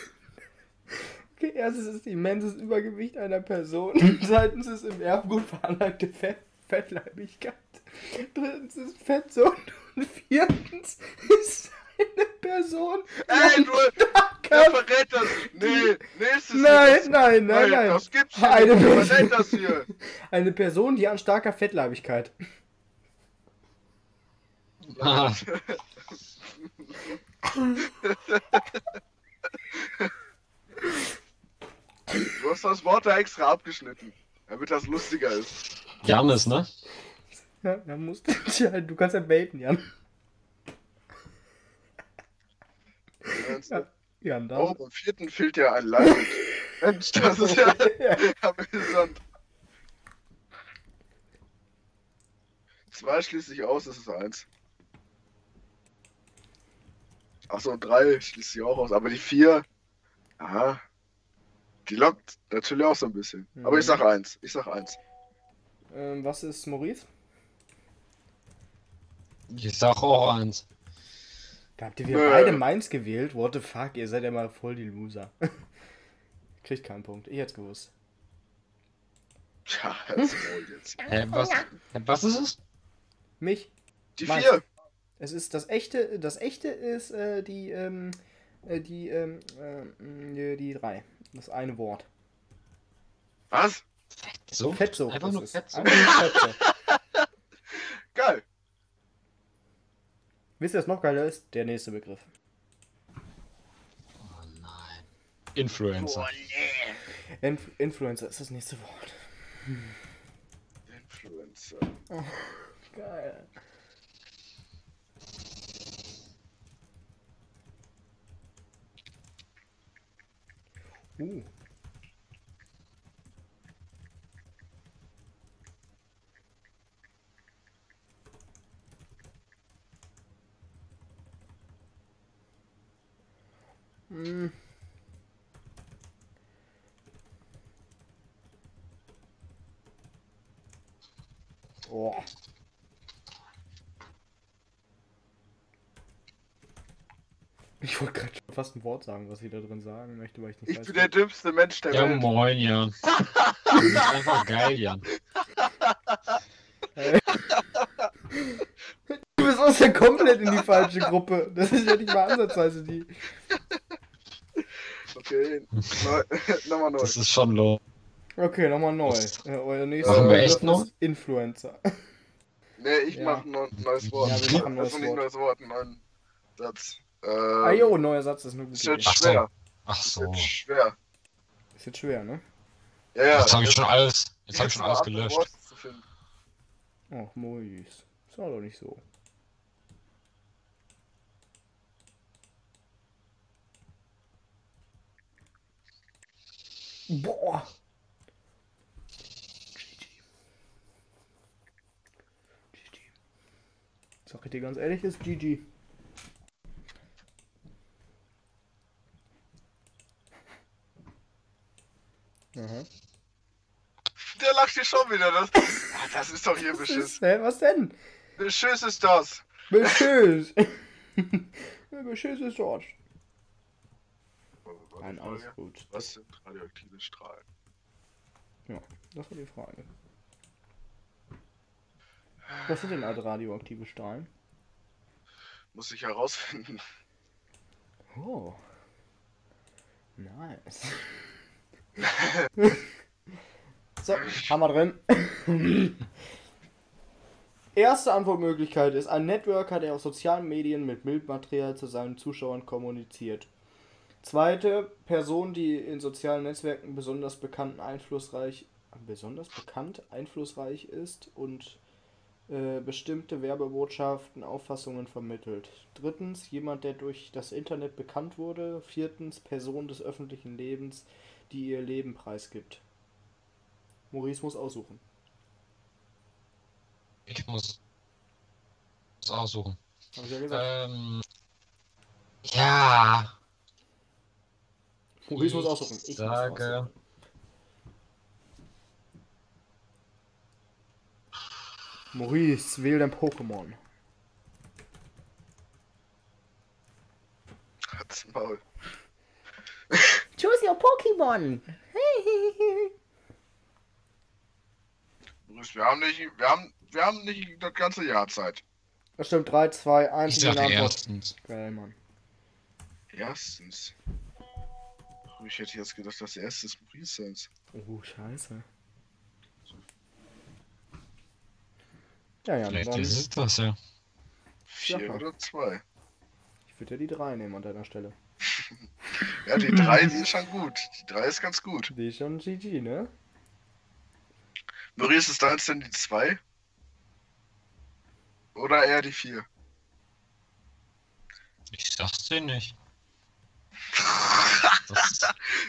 Erstens ist immenses Übergewicht einer Person. *laughs* Zweitens ist im Erbgut veranlagte Fett Fettleibigkeit. Drittens ist Fettsucht. *laughs* Und viertens ist eine Person. Ey, du, wer verrät das? Nee, nächstes Nein, nein, nein, nein. Das gibt's hier Eine nicht. Person. verrät das hier? *laughs* Eine Person, die an starker Fettleibigkeit. Ah, Du hast das Wort da extra abgeschnitten, damit das lustiger ist. Janis, ne? Ja, da musst du. Tja, du kannst ja baiten, Jan. Ja, Jan, da. Oh, beim vierten fehlt ja ein Leid. Mensch, das ist ja *laughs* amüsant. Zwei schließe ich aus, das ist eins. Achso, drei schließe ich auch aus, aber die vier, aha, die lockt natürlich auch so ein bisschen. Aber ich sag eins, ich sag eins. Ähm, was ist Maurice? Ich sag auch eins. Da habt ihr wieder Nö. beide Mainz gewählt. What the fuck, ihr seid ja mal voll die Loser. *laughs* Kriegt keinen Punkt. Ich hätte gewusst. Tja, das Maul jetzt. Hä, was, was ist es? Mich. Die Meins. vier. Es ist das echte, das echte ist äh, die, ähm, äh, die, ähm, äh, die, die drei. Das eine Wort. Was? So? Fettsucht. Einfach ist nur Fettsucht. *laughs* Geil. Wisst ihr, was noch geiler ist? Der nächste Begriff. Oh nein. Influencer. Inf Influencer ist das nächste Wort. Influencer. Geil. Uh. Mm. Oh. Ich wollte gerade schon fast ein Wort sagen, was ich da drin sagen möchte, weil ich nicht Ich weiß. bin der dümmste Mensch der Ja, Welt. moin, Jan. *laughs* Das ist einfach geil, Jan. *laughs* Du bist uns ja komplett in die falsche Gruppe. Das ist ja nicht mal ansatzweise die. Okay, *laughs* nochmal neu. Das ist schon low. Okay, nochmal neu. Äh, euer nächster Machen wir echt noch? ist Influencer. Nee, ich Ja. mach ein neu- neues Wort. Ja, wir machen ein neues also nicht Wort. neues Wort, einen neuen Satz. Ähm, ah jo, neuer Satz ist nur gut. Ist jetzt schwer. Ach so. Ist jetzt schwer. Ist jetzt schwer, ne? Ja, ja. Jetzt habe ich schon alles, jetzt habe ich schon alles gelöscht. Ach, Mois. Ist war doch nicht so. Boah. GG. GG. Sag ich dir ganz ehrlich, ist GG. Aha. Der lacht hier schon wieder. Das, Ah, das ist doch hier beschiss. Hä, was denn? Beschiss ist das. Beschiss. *laughs* Beschiss ist dort. Nein, alles gut. Was sind radioaktive Strahlen? Das war die Frage. Was sind denn also radioaktive Strahlen? Muss ich herausfinden. Oh. Nice. *laughs* so, wir drin. *laughs* Erste Antwortmöglichkeit ist ein Networker, der auf sozialen Medien mit Bildmaterial zu seinen Zuschauern kommuniziert. Zweite Person, die in sozialen Netzwerken besonders bekannt, einflussreich, besonders bekannt, einflussreich ist und äh, bestimmte Werbebotschaften, Auffassungen vermittelt. Drittens, jemand, der durch das Internet bekannt wurde. Viertens, Person des öffentlichen Lebens, die ihr Leben preisgibt. Maurice muss aussuchen. Ich muss aussuchen. Hab ich ja gesagt. Ähm, ja, Maurice muss aussuchen. Ich sage- muss aussuchen. Maurice, wähl dein Pokémon. Hat's Maul. Choose your Pokémon! Wir haben nicht, wir haben, wir haben nicht das ganze Jahr Zeit. Das stimmt, 3, 2, 1, ich Antwort. erstens. Geil, Mann. Erstens. Ich hätte jetzt gedacht, dass erstes Maurice ist. Oh, scheiße. Ja, ja, Vielleicht dann, ist es das ja. Vier Ja. oder zwei. ich würde ja die 3 nehmen an deiner Stelle. Ja, die drei, die ist schon gut. Die drei ist ganz gut. Die ist schon GG, ne? Maurice, ist deins denn die zwei? Oder eher die vier? Ich sag's dir nicht. *laughs* Das,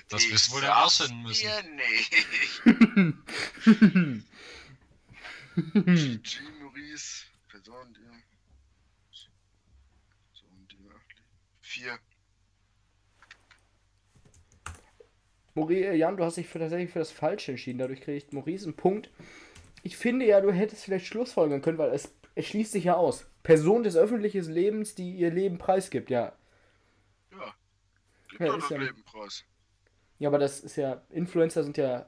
das wirst du wohl herausfinden müssen. dir nicht. *laughs* G. Maurice, Person, die. Person, die. Vier. Maurice, äh, Jan, du hast dich für, tatsächlich für das Falsche entschieden. Dadurch kriegt Maurice einen Punkt. Ich finde ja, du hättest vielleicht Schlussfolgern können, weil es, es schließt sich ja aus. Person des öffentlichen Lebens, die ihr Leben preisgibt, ja. Ja. Gib Ja, ist ja- Leben preis. Ja, aber das ist ja, Influencer sind ja,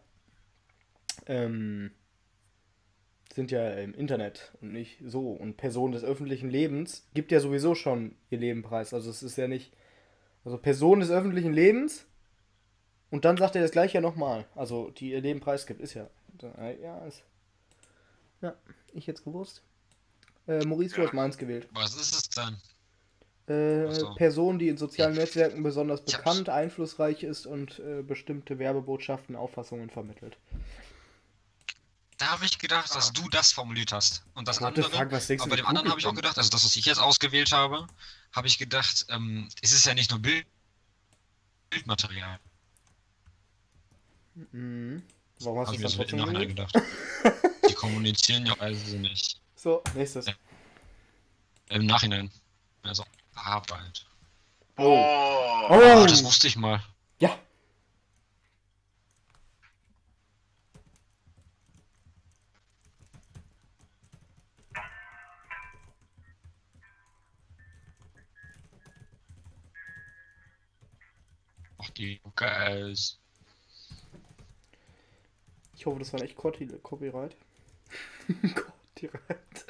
ähm, sind ja im Internet und nicht so. Und Person des öffentlichen Lebens gibt ja sowieso schon ihr Leben preis. Also es ist ja nicht, also Person des öffentlichen Lebens und dann sagt er das gleiche ja nochmal. Also die ihr Leben preisgibt, ist ja, ja, ist, ja, ich jetzt gewusst. Äh, Maurice, du Ja. hast meins gewählt. Was ist es dann? Äh, so. Person, die in sozialen Netzwerken besonders bekannt, einflussreich ist und äh, bestimmte Werbebotschaften, Auffassungen vermittelt. Da habe ich gedacht, dass du das formuliert hast. Und das andere. fuck, was denkst aber bei dem anderen habe ich auch gedacht, also das, was ich jetzt ausgewählt habe, habe ich gedacht, ähm, es ist ja nicht nur Bild Bildmaterial. Mhm. Warum hast Habe du im trotzdem Nachhinein gewählt? gedacht. *laughs* Die kommunizieren ja also nicht. So, nächstes. Ja. Im Nachhinein. Also Arbeit. Oh. Oh. Oh. Ah, das wusste ich mal. Ja. Ach, die Guys. Ich hoffe, das war echt Copy Copyright. *laughs* Copyright.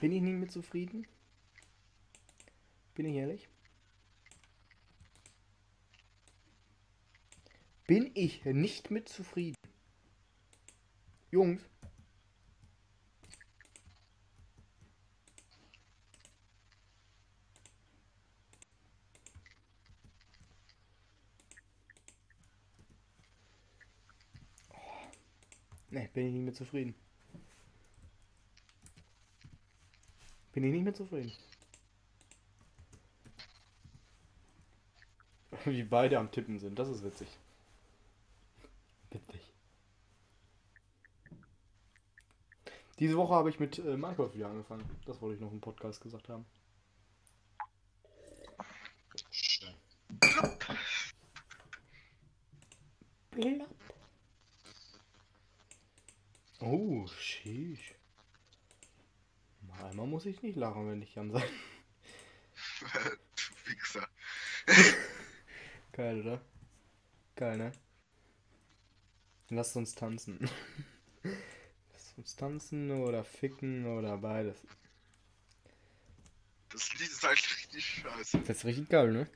Bin ich nie mit zufrieden? Bin ich ehrlich? Bin ich nicht mit zufrieden? Jungs, Ne, bin ich nicht mehr zufrieden. Bin ich nicht mehr zufrieden. *laughs* Wie beide am Tippen sind, das ist witzig. Witzig. Diese Woche habe ich mit äh, Minecraft wieder angefangen. Das wollte ich noch im Podcast gesagt haben. Schön. Plopp. Oh, sheesh. Mal einmal muss ich nicht lachen, wenn ich Jan sage. *laughs* du Wichser. *laughs* Geil, oder? Geil, ne? Lasst uns tanzen. *laughs* Lasst uns tanzen oder ficken oder beides. Das Lied ist halt richtig scheiße. Das ist richtig geil, ne?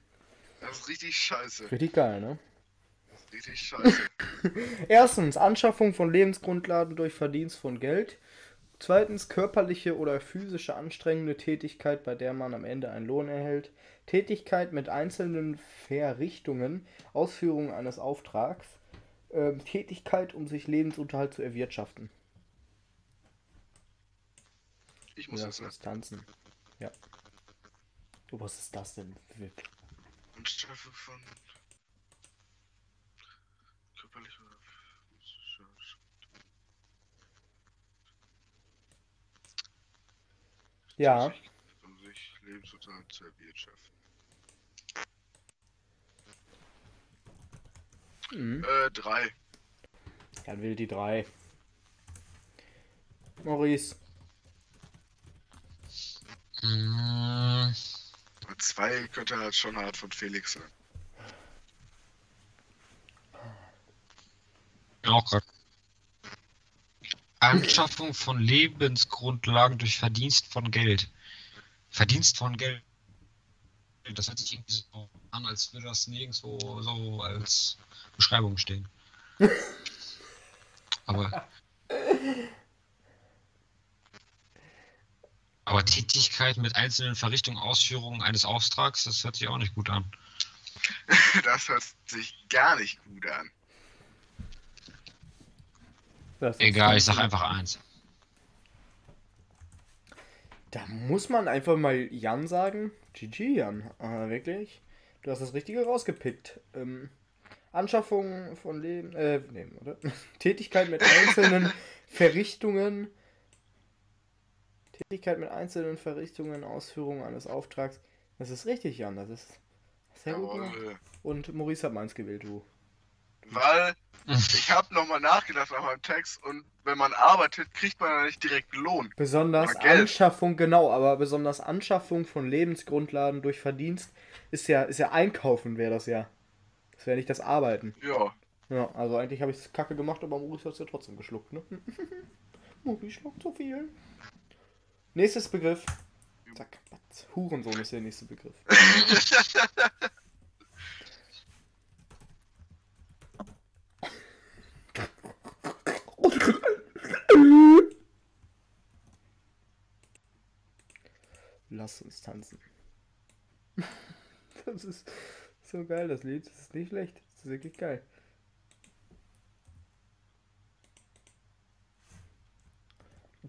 Das ist richtig scheiße. Richtig geil, ne? Das ist richtig scheiße. *laughs* Erstens, Anschaffung von Lebensgrundlagen durch Verdienst von Geld. Zweitens, körperliche oder physische anstrengende Tätigkeit, bei der man am Ende einen Lohn erhält. Tätigkeit mit einzelnen Verrichtungen, Ausführung eines Auftrags. Ähm, Tätigkeit, um sich Lebensunterhalt zu erwirtschaften. Ich muss Ja, jetzt das tanzen. Ja. Oh, was ist das denn? Wirklich? Unstraffe von Ja, um sich Lebensunterhalt zu erwirtschaften. mhm. Äh, drei. dann will die drei. Maurice. Mm, Zwei könnte halt schon hart von Felix sein. auch gerade. Anschaffung von Lebensgrundlagen durch Verdienst von Geld. Verdienst von Geld. Das hört sich irgendwie so an, als würde das nirgendwo so als Beschreibung stehen. *laughs* Aber. Aber Tätigkeit mit einzelnen Verrichtungen, Ausführungen eines Auftrags, das hört sich auch nicht gut an. *laughs* Das hört sich gar nicht gut an. Das ist Egal, ich sag einfach eins. Da muss man einfach mal Jan sagen. GG, Jan. Ah, wirklich? Du hast das Richtige rausgepickt. Ähm, Anschaffung von Leben. Äh, nee, oder? *laughs* Tätigkeit mit einzelnen *laughs* Verrichtungen. Tätigkeit mit einzelnen Verrichtungen, Ausführung eines Auftrags. Das ist richtig, Jan. Das ist sehr gut. Jawohl. Und Maurice hat meins gewählt, du. Weil ich habe nochmal nachgedacht nach meinem Text und wenn man arbeitet, kriegt man ja nicht direkt Lohn. Besonders. Anschaffung, genau, aber besonders Anschaffung von Lebensgrundlagen durch Verdienst ist ja, ist ja Einkaufen, wäre das ja. Das wäre nicht das Arbeiten. Ja, Ja, also eigentlich habe ich es kacke gemacht, aber Maurice hat es ja trotzdem geschluckt, ne? *laughs* Maurice schluckt so viel. Nächstes Begriff. Zack. Hurensohn ist der nächste Begriff. *laughs* *laughs* Lass uns tanzen. Das ist so geil, das Lied. Das ist nicht schlecht. Das ist wirklich geil.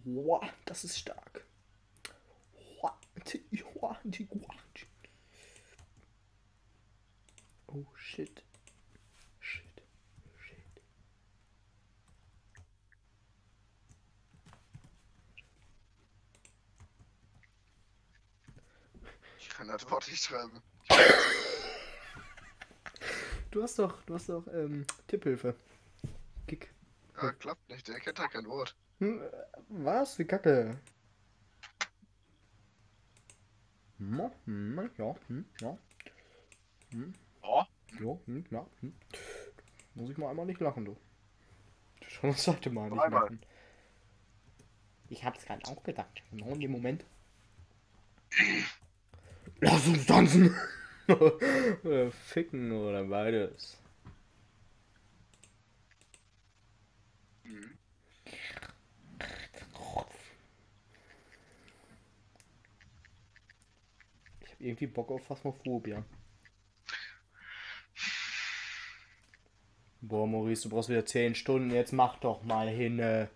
Wow, das ist stark. Oh. Shit. Kann das Wort nicht schreiben. Du hast doch, du hast doch ähm, Tipphilfe. Kick. Ja, klappt nicht, der kennt ja kein Wort. Hm, äh, was? Wie kacke. Hm, hm, ja, hm, ja. Hm, Oh, ja, hm, ja, hm. Muss ich mal einmal nicht lachen, du. Schon das zweite Mal nicht Einmal. lachen. Ich hab's gerade auch gedacht. Genau in dem Moment. Lass uns tanzen! *laughs* oder ficken oder beides. Ich hab irgendwie Bock auf Phasmophobia. Boah, Maurice, du brauchst wieder 10 Stunden. Jetzt mach doch mal hin. äh.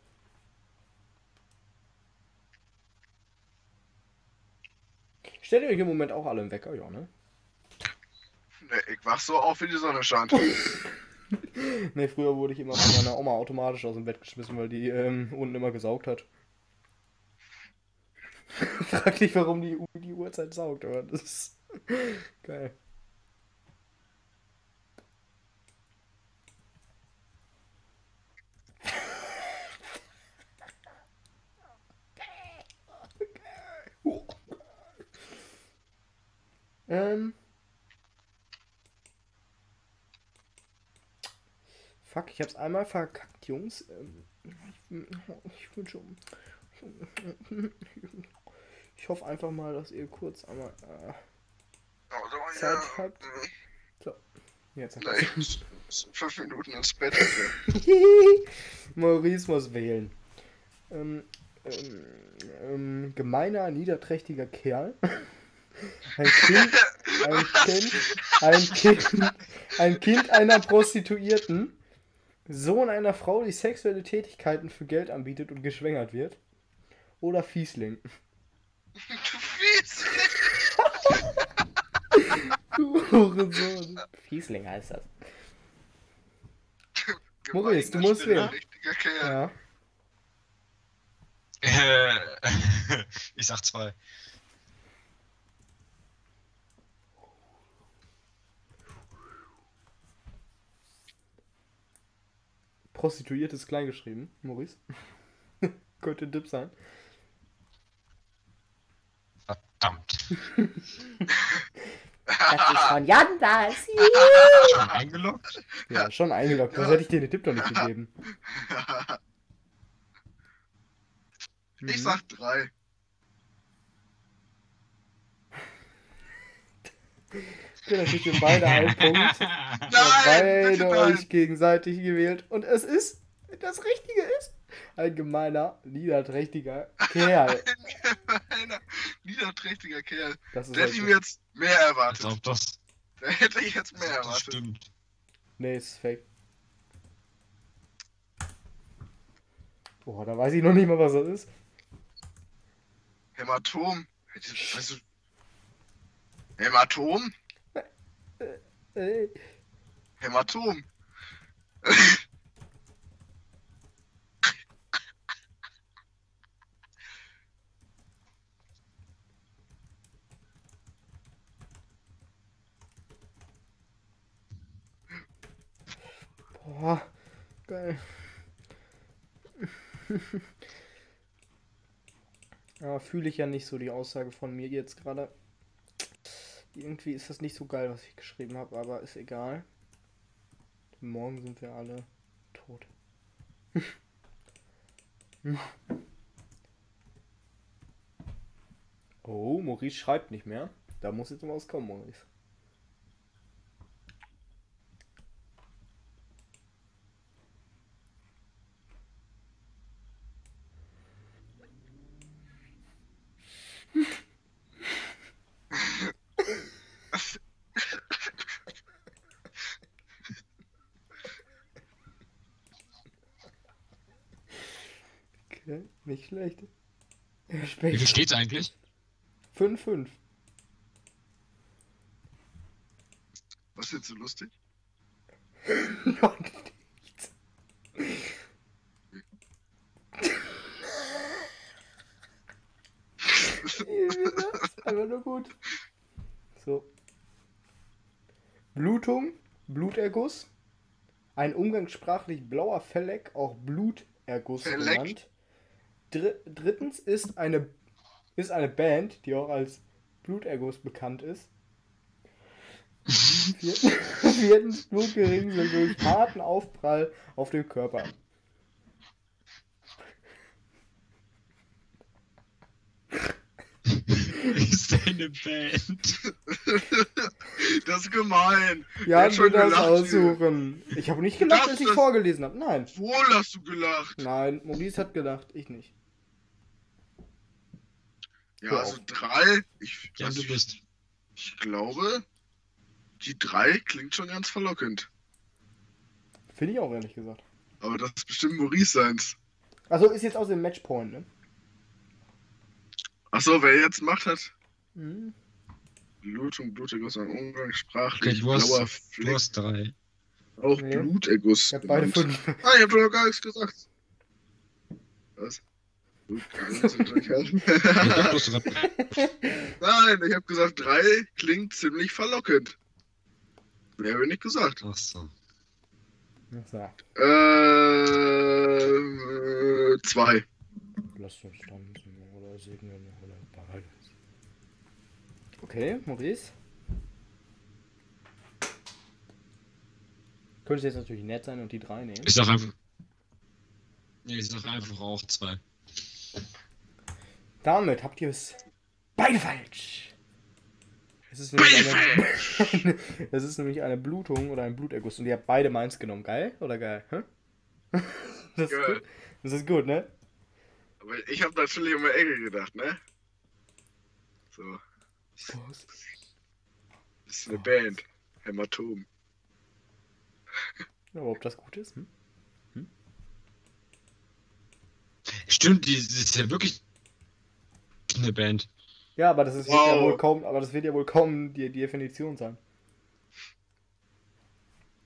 Stellt ihr euch im Moment auch alle im Wecker? Ja, ne? Nee, ich wach so auf, wie die Sonne scheint. *laughs* Ne, früher wurde ich immer von meiner Oma automatisch aus dem Bett geschmissen, weil die ähm, unten immer gesaugt hat. *laughs* Frag dich, warum die, die Uhrzeit saugt, aber das ist *laughs* geil. Ähm. Fuck, ich hab's einmal verkackt, Jungs. Ähm, ich, wünsche. Ich hoffe einfach mal, dass ihr kurz einmal. Äh, Also, Zeit habt. jetzt. Gleich fünf Minuten ins Bett. *laughs* Maurice muss wählen. Ähm, ähm, ähm, gemeiner, niederträchtiger Kerl. Ein Kind, ein Kind, ein Kind, ein Kind einer Prostituierten. Sohn einer Frau, die sexuelle Tätigkeiten für Geld anbietet und geschwängert wird. Oder Fiesling. Du fies! *laughs* Du Hurensohn. Fiesling heißt das. Maurice, du musst wählen. Ja. Äh, *laughs* ich sag zwei. Prostituiert ist kleingeschrieben, Maurice. *laughs* Könnte ein Dip sein. Verdammt. Das ist von Jan das. Schon eingeloggt? Ja, schon eingeloggt. Sonst hätte ich dir den Tipp doch nicht gegeben. Ich Mhm. sag drei. *laughs* Dann kriegt ihr beide einen Punkt. Ihr habt Nein, beide euch gegenseitig gewählt. Und es ist, das Richtige ist, ein gemeiner, niederträchtiger Kerl. Einer niederträchtiger Kerl. Das ist Da hätte ich halt mir jetzt mehr erwartet. ob das, Da hätte ich jetzt mehr erwartet. stimmt. Nee, ist fake. Boah, da weiß ich noch nicht mal, was das ist. Hämatom. Weißt du. Hämatom? Ey. Hämatom. Boah, geil. *laughs* Aber fühle ich ja nicht so die Aussage von mir jetzt gerade. Irgendwie ist das nicht so geil, was ich geschrieben habe, aber ist egal. Morgen sind wir alle tot. *laughs* oh, Maurice schreibt nicht mehr. Da muss jetzt was kommen, Maurice. Schlecht. Wie viel steht's eigentlich? 5-5. Was ist jetzt so lustig? Ja, nichts. *laughs* Das ist einfach nur gut. So. Blutung, Bluterguss. Ein umgangssprachlich blauer Felleck, auch Bluterguss Felleck? genannt. Dr drittens ist eine, ist eine Band, die auch als Bluterguss bekannt ist. *laughs* Viertens, viertens Blutgerinnung durch harten Aufprall auf dem Körper. *laughs* ist eine Band. *laughs* Das ist gemein. Ja, hat du schon das hier. aussuchen. Ich habe nicht gelacht, als ich das- vorgelesen habe. Nein. Wohl hast du gelacht. Nein, Maurice hat gelacht, ich nicht. Ja, also drei. Ich, Ja, also du bist. ich glaube, die drei klingt schon ganz verlockend. Finde ich auch ehrlich gesagt. Aber das ist bestimmt Maurice seins. Also ist jetzt aus dem Matchpoint, ne? Achso, wer jetzt Macht hat. Hm? Blutung, Bluterguss und umgangssprachlich. Okay, du hast, blauer du Fleck, hast drei. auch Nee. Bluterguss. Ich hab beide fünf. Ah, ich hab doch noch gar nichts gesagt. Was? Gut. Nein, ich hab gesagt, drei klingt ziemlich verlockend. Mehr habe ich nicht gesagt. Ach so. So, Äh, zwei. lasst uns tanzen oder segnen oder beides. Okay, Maurice. Könnte jetzt natürlich nett sein und die drei nehmen. Ich sag einfach. Nee, ich sag einfach auch zwei. Damit habt ihr es beide falsch. Es ist nämlich eine, *laughs* es ist nämlich eine Blutung oder ein Bluterguss und ihr habt beide meins genommen. Geil oder geil? Hä? *laughs* Das ist, gut. das ist gut, ne? Aber ich habe natürlich um die Ecke gedacht, ne? So, das ist eine Band. Hämatom. Aber ob das gut ist? Hm? Stimmt, die, die ist ja wirklich eine Band. Ja, aber das ist, wird ja Wow. wohl kaum, aber das wird ja wohl kaum die, die Definition sein.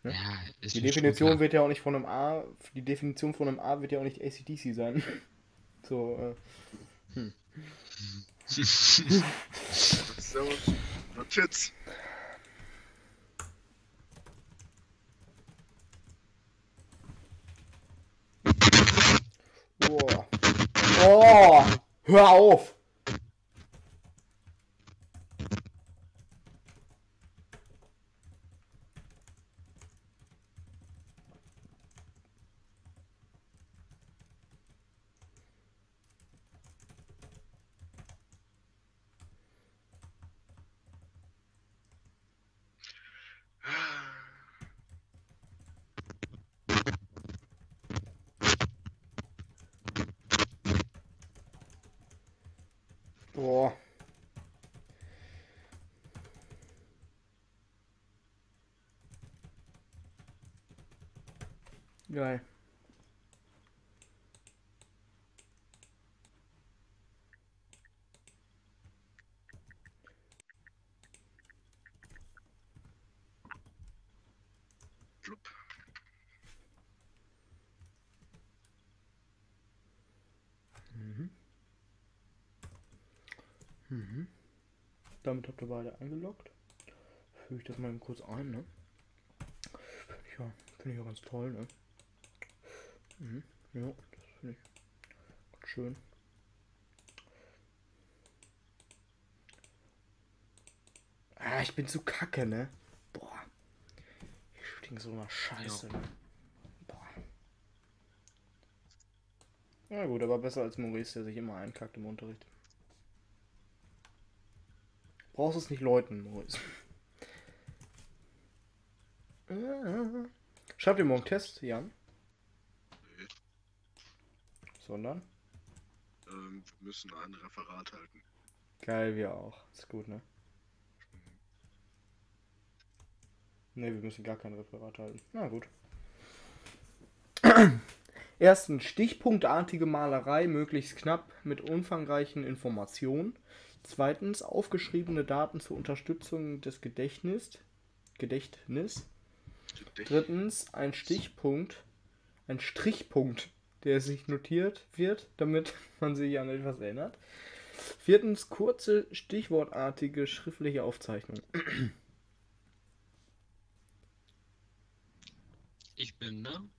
Ja. Ja, Die Definition wird ja auch nicht von einem A, die Definition von einem A wird ja auch nicht ACDC sein. *laughs* So, äh, *laughs* So, Notiz. boah. Oh, hör auf! Boah. Geil. Mhm. Mhm. Damit habt ihr beide eingeloggt. Füge ich das mal kurz ein, ne? Ja, finde ich ja ganz toll, ne? Mhm. Ja, das finde ich ganz schön. Ah, ich bin zu kacke, ne? Boah. Ich stink so nach Scheiße, ne? Boah. Ja gut, aber besser als Maurice, der sich immer einkackt im Unterricht. Brauchst es nicht läuten, Maurice. Schreibt ihr morgen Test, Jan? Sondern? ähm, wir müssen ein Referat halten. Geil, wir auch. Ist gut, ne? Ne, wir müssen gar kein Referat halten. Na gut. *clears throat* Erstens, stichpunktartige Malerei, möglichst knapp mit umfangreichen Informationen. Zweitens, aufgeschriebene Daten zur Unterstützung des Gedächtnis. Gedächtnis. Drittens, ein Stichpunkt, ein Strichpunkt, der sich notiert wird, damit *laughs* man sich an etwas erinnert. Viertens, kurze, stichwortartige schriftliche Aufzeichnung. Ich bin, ne?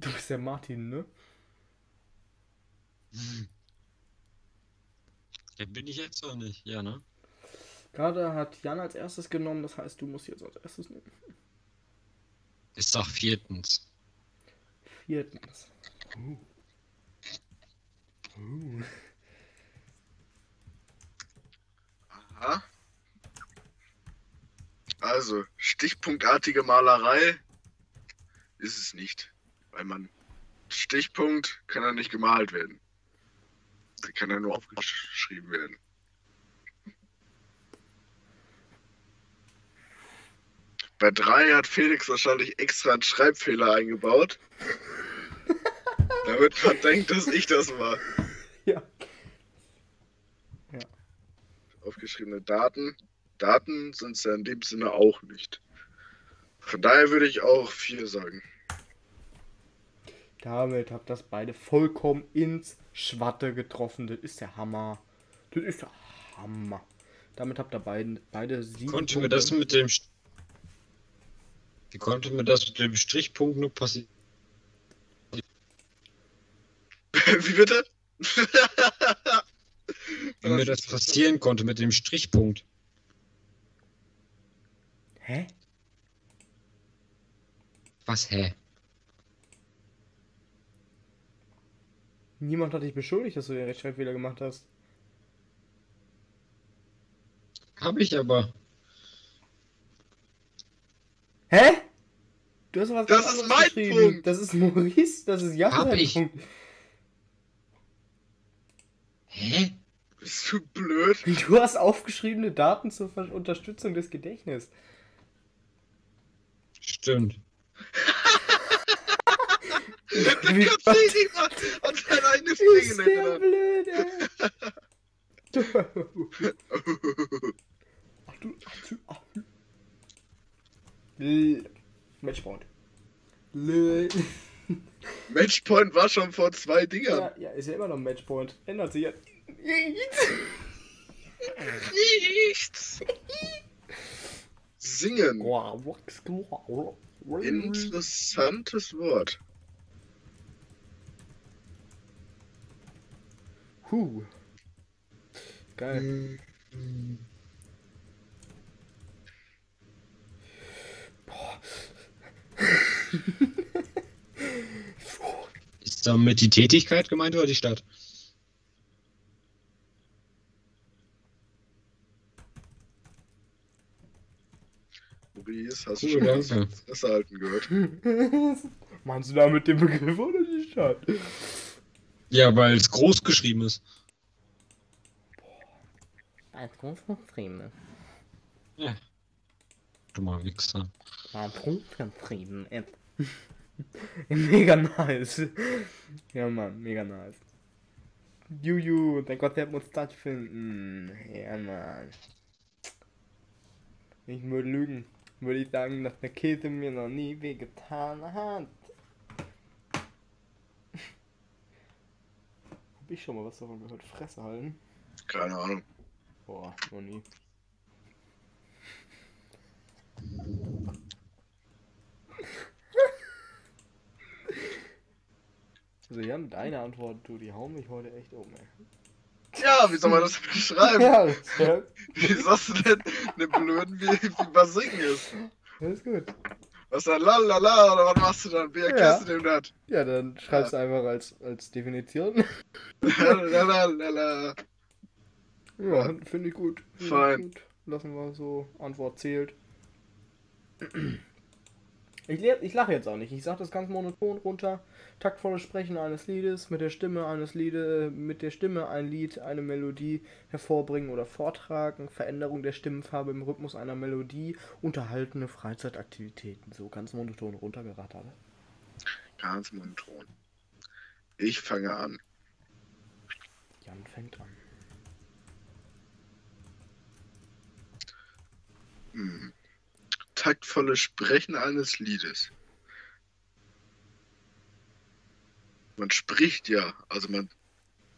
Du bist der Martin, ne? Hm. Ja, bin ich jetzt oder nicht? Ja, ne? Gerade hat Jan als erstes genommen, das heißt, du musst jetzt als erstes nehmen. Ich sag viertens. Viertens. Uh. Uh. Aha. Also, stichpunktartige Malerei ist es nicht. Weil man. Stichpunkt kann ja nicht gemalt werden. Der kann ja nur aufgeschrieben werden. Bei drei hat Felix wahrscheinlich extra einen Schreibfehler eingebaut. Man denkt, dass ich das war. *laughs* Ja. Auf aufgeschriebene Daten. Daten sind es ja in dem Sinne auch nicht. Von daher würde ich auch 4 sagen. Damit habt das beide vollkommen ins Schwatte getroffen. Das ist der Hammer. Das ist der Hammer. Damit habt ihr beiden, beide sieben Konnte mir das mit dem. Wie konnte mir das mit dem Strichpunkt nur passieren? *laughs* Wie bitte? Wie mir das passieren konnte mit dem Strichpunkt. Hä? Was, hä? Niemand hat dich beschuldigt, dass du den Rechtschreibfehler gemacht hast. Hab ich aber. Hä? Du hast was Das ist mein. Punkt. Das ist Maurice, das ist Jan. Hab ich. Punkt. Hä? Bist du blöd? *laughs* Du hast aufgeschriebene Daten zur Ver Unterstützung des Gedächtnisses. Stimmt. Wie Kannst du dich nicht mal an dein eigenes Ding der erinnern? blöd, ey. Ach du, ach du, ach du. L- Matchpoint. Matchpoint war schon vor zwei Dingern. Ja, ja, ist ja immer noch ein Matchpoint. Ändert sich ja. Nichts. Singen. Interessantes Wort. Huh. Geil. Ist damit die Tätigkeit gemeint oder die Stadt? Maurice, hast Cool, du schon was danke. ins Fresse halten gehört? *laughs* Meinst du damit den Begriff oder die Stadt? Ja, weil es groß geschrieben ist. Als Großvertriebene. Dummer Wichser. War Großvertrieben. Mega nice. Ja, Mann, mega nice. Juju, dein Konzept muss stattfinden. Ja, Mann. Ich würde lügen. Würde ich sagen, dass der Käse mir noch nie wehgetan hat. *laughs* Hab ich schon mal was davon gehört? Fresse halten? Keine Ahnung. Boah, noch nie. *laughs* Also Jan, deine Antwort, du, die hauen mich heute echt um, ey. Ja, wie soll man das beschreiben? *laughs* Ja, ja, Wie sagst du denn eine blöden, wie, wie Basing ist? das ist gut. Was dann lalala oder was machst du dann? Wie erklärst Ja. du dem das? Ja, dann schreibst du einfach als, als Definition. Lalalala. Ja, finde ich gut. Find Fein. gut. Lassen wir so, Antwort zählt. Ich, ich lache jetzt auch nicht. Ich sage das ganz monoton runter. Taktvolles Sprechen eines Liedes, mit der Stimme eines Liedes, mit der Stimme ein Lied, eine Melodie hervorbringen oder vortragen, Veränderung der Stimmenfarbe im Rhythmus einer Melodie, unterhaltene Freizeitaktivitäten. So ganz monoton runtergerattert. Ganz monoton. Ich fange an. Jan fängt an. Hm. Taktvolles Sprechen eines Liedes. Man spricht ja, also man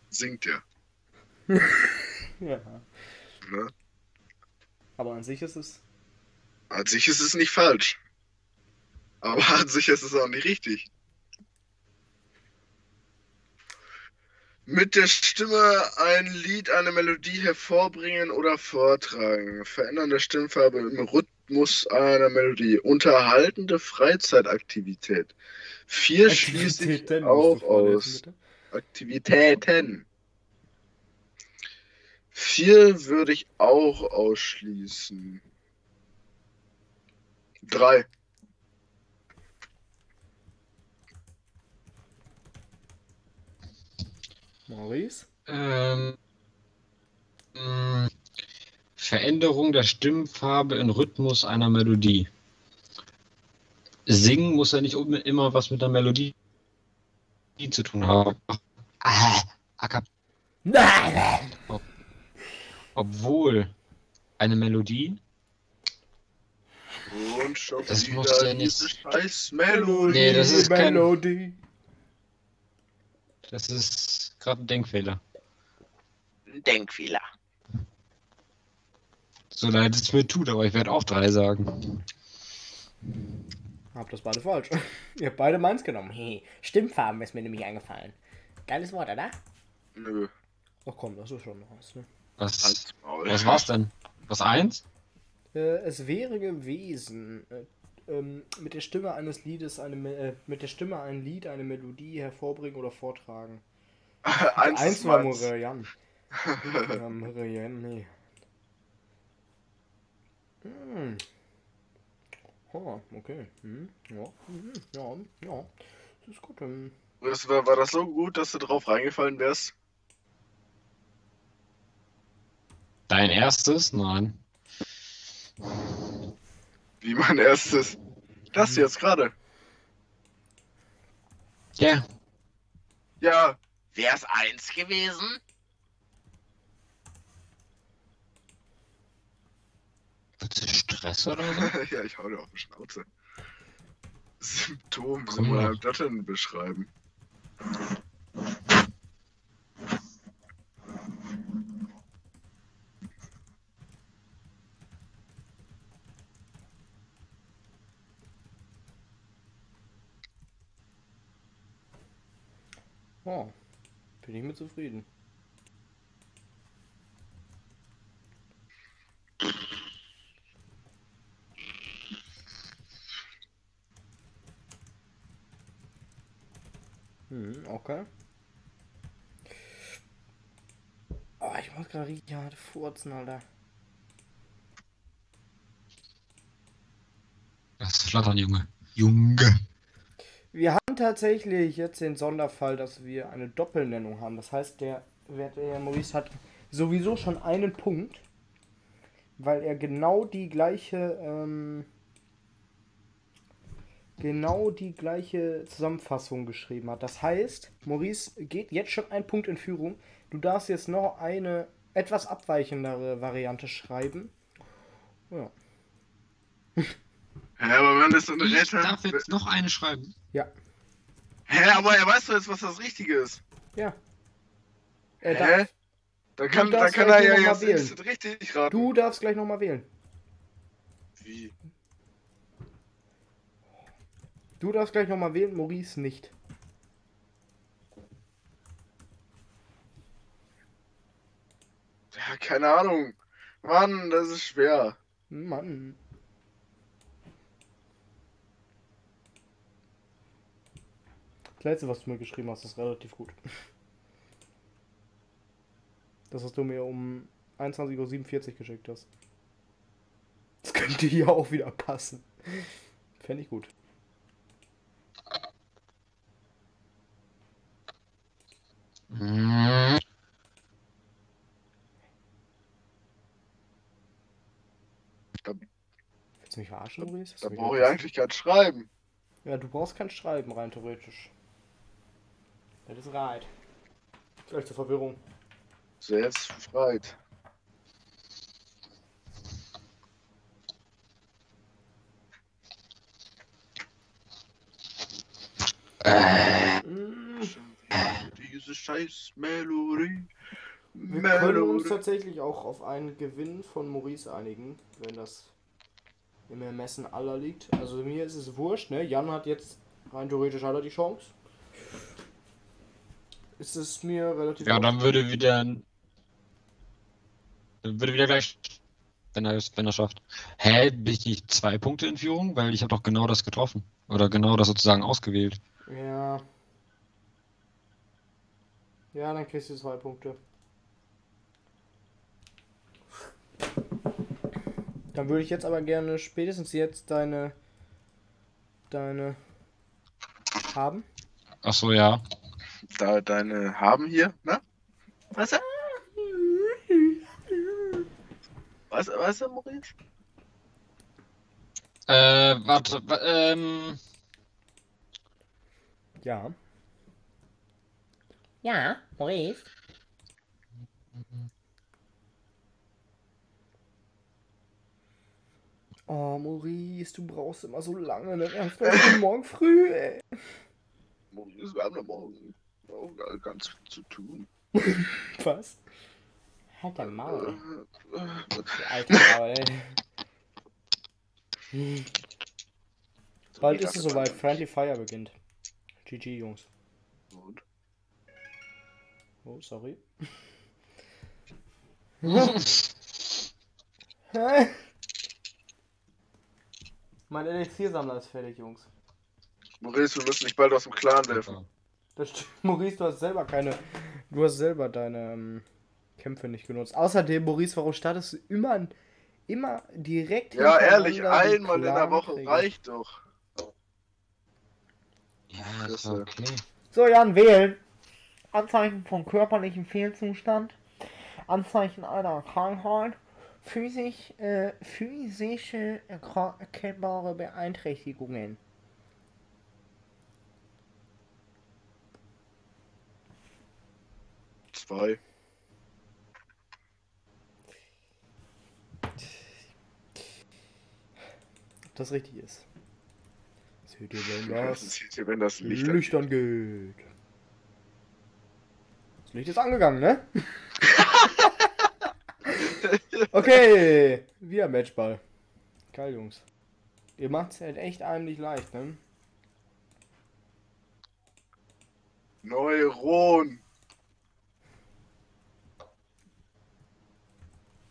singt ja. *laughs* Ja. Ne? Aber an sich ist es. An sich ist es nicht falsch. Aber an sich ist es auch nicht richtig. Mit der Stimme ein Lied, eine Melodie hervorbringen oder vortragen. Verändern der Stimmfarbe im Rhythmus einer Melodie. Unterhaltende Freizeitaktivität. Vier schließe ich Aktivitäten musst auch aus. bitte. Aktivitäten. Vier würde ich auch ausschließen. Drei. Maurice? Ähm, mh, Veränderung der Stimmfarbe in Rhythmus einer Melodie. Singen muss ja nicht immer was mit der Melodie zu tun haben. Ah! Obwohl eine Melodie. Und schon Das muss ja nicht- scheiß Melodie. Nee, das ist kein- Melodie. Das ist gerade ein Denkfehler. Denkfehler. So leid es mir tut, aber ich werde auch drei sagen. Habt das beide falsch. *laughs* Ihr habt beide meins genommen. Hey, Stimmfarben ist mir nämlich eingefallen. Geiles Wort, oder? Nö, Ach komm, das ist schon was, ne? Was, was war's denn? Was eins? Äh, es wäre gewesen, äh, ähm, mit der Stimme eines Liedes eine äh, mit der Stimme ein Lied, eine Melodie hervorbringen oder vortragen. *laughs* Eins, Eins war. Morian. ja, Morian, nee. Hm. Oh, okay. Hm. Ja, hm. ja, ja. Das ist gut. Ähm. Das war, war das so gut, dass du drauf reingefallen wärst? Dein erstes? Nein. Wie mein erstes. Das jetzt gerade. Ja. Ja. Wär's eins gewesen? Willst du Stress oder so? *laughs* ja, ich hau dir auf die Schnauze. Symptom, Komm soll man halt das denn beschreiben? Oh, bin ich mit zufrieden. Hm, okay. Oh, ich muss gerade richtig hart furzen, Alter. Das ist flattern, Junge. Junge. Wir haben tatsächlich jetzt den Sonderfall, dass wir eine Doppelnennung haben. Das heißt, der, der Maurice hat sowieso schon einen Punkt, weil er genau die gleiche, ähm, genau die gleiche Zusammenfassung geschrieben hat. Das heißt, Maurice geht jetzt schon ein Punkt in Führung. Du darfst jetzt noch eine etwas abweichendere Variante schreiben. Ja. *laughs* Hä, aber wenn das so eine Ich darf jetzt noch eine schreiben. Ja. Hä, aber er weiß doch jetzt, was das Richtige ist. Ja. Er Hä? darf, Dann kann, darfst kann er ja jetzt richtig raten. du darfst gleich nochmal wählen. Wie? Du darfst gleich nochmal wählen, Maurice nicht. Ja, keine Ahnung. Mann, das ist schwer. Mann. Das letzte, was du mir geschrieben hast, ist relativ gut. Das, was du mir um 21.47 Uhr geschickt hast. Das könnte hier auch wieder passen. Fände ich gut. Willst du mich verarschen, Maurice? Da brauche ich eigentlich kein Schreiben. Ja, du brauchst kein Schreiben, rein theoretisch. Das ist right. Vielleicht zur Verwirrung. Selbst freit. Mm. Diese scheiß Melodie. Wir können uns Melodie. tatsächlich auch auf einen Gewinn von Maurice einigen, wenn das im Ermessen aller liegt. Also mir ist es wurscht, ne? Jan hat jetzt rein theoretisch hat er die Chance. Ist es mir relativ Ja, dann würde wieder. Dann würde wieder gleich. Wenn er es wenn er schafft. Hä, bin ich nicht zwei Punkte in Führung? Weil ich habe doch genau das getroffen. Oder genau das sozusagen ausgewählt. Ja. Ja, dann kriegst du zwei Punkte. Dann würde ich jetzt aber gerne spätestens jetzt deine deine haben. Ach so, ja. Da deine haben hier, ne? Was? Was, was, Maurice? Äh, warte, wa- ähm. Ja. Ja, Maurice? Oh, Maurice, du brauchst immer so lange. Dann erst mal morgen früh, ey. Maurice, wir haben noch morgen auch ganz viel zu tun. *laughs* Was? Halt dein Maul. Äh, Die alte Maul. Bald ist es soweit. Friendly Fire beginnt. GG, Jungs. Und? Oh, sorry. *laughs* Hä? mein Elixiersammler ist fertig, Jungs. Maurice, wir müssen dich bald aus dem Clan werfen. Das stimmt. *laughs* Maurice, du hast selber keine. Du hast selber deine ähm, Kämpfe nicht genutzt. Außerdem, Maurice, warum startest du immer, immer direkt Ja, ehrlich, einmal in der Woche Clankriege? reicht doch. Ja, ist Fresse. okay. So, Jan, wählen. Anzeichen von körperlichem Fehlzustand. Anzeichen einer Krankheit. Physisch, äh, physische erkennbare Beeinträchtigungen. Zwei. Ob das richtig ist. Seht ihr, wenn Das das wenn das Licht Licht angeht. Das Licht ist angegangen, ne? *laughs* okay, wieder Matchball. Geil, Jungs. Ihr macht's halt echt einem nicht leicht, ne? Neuron.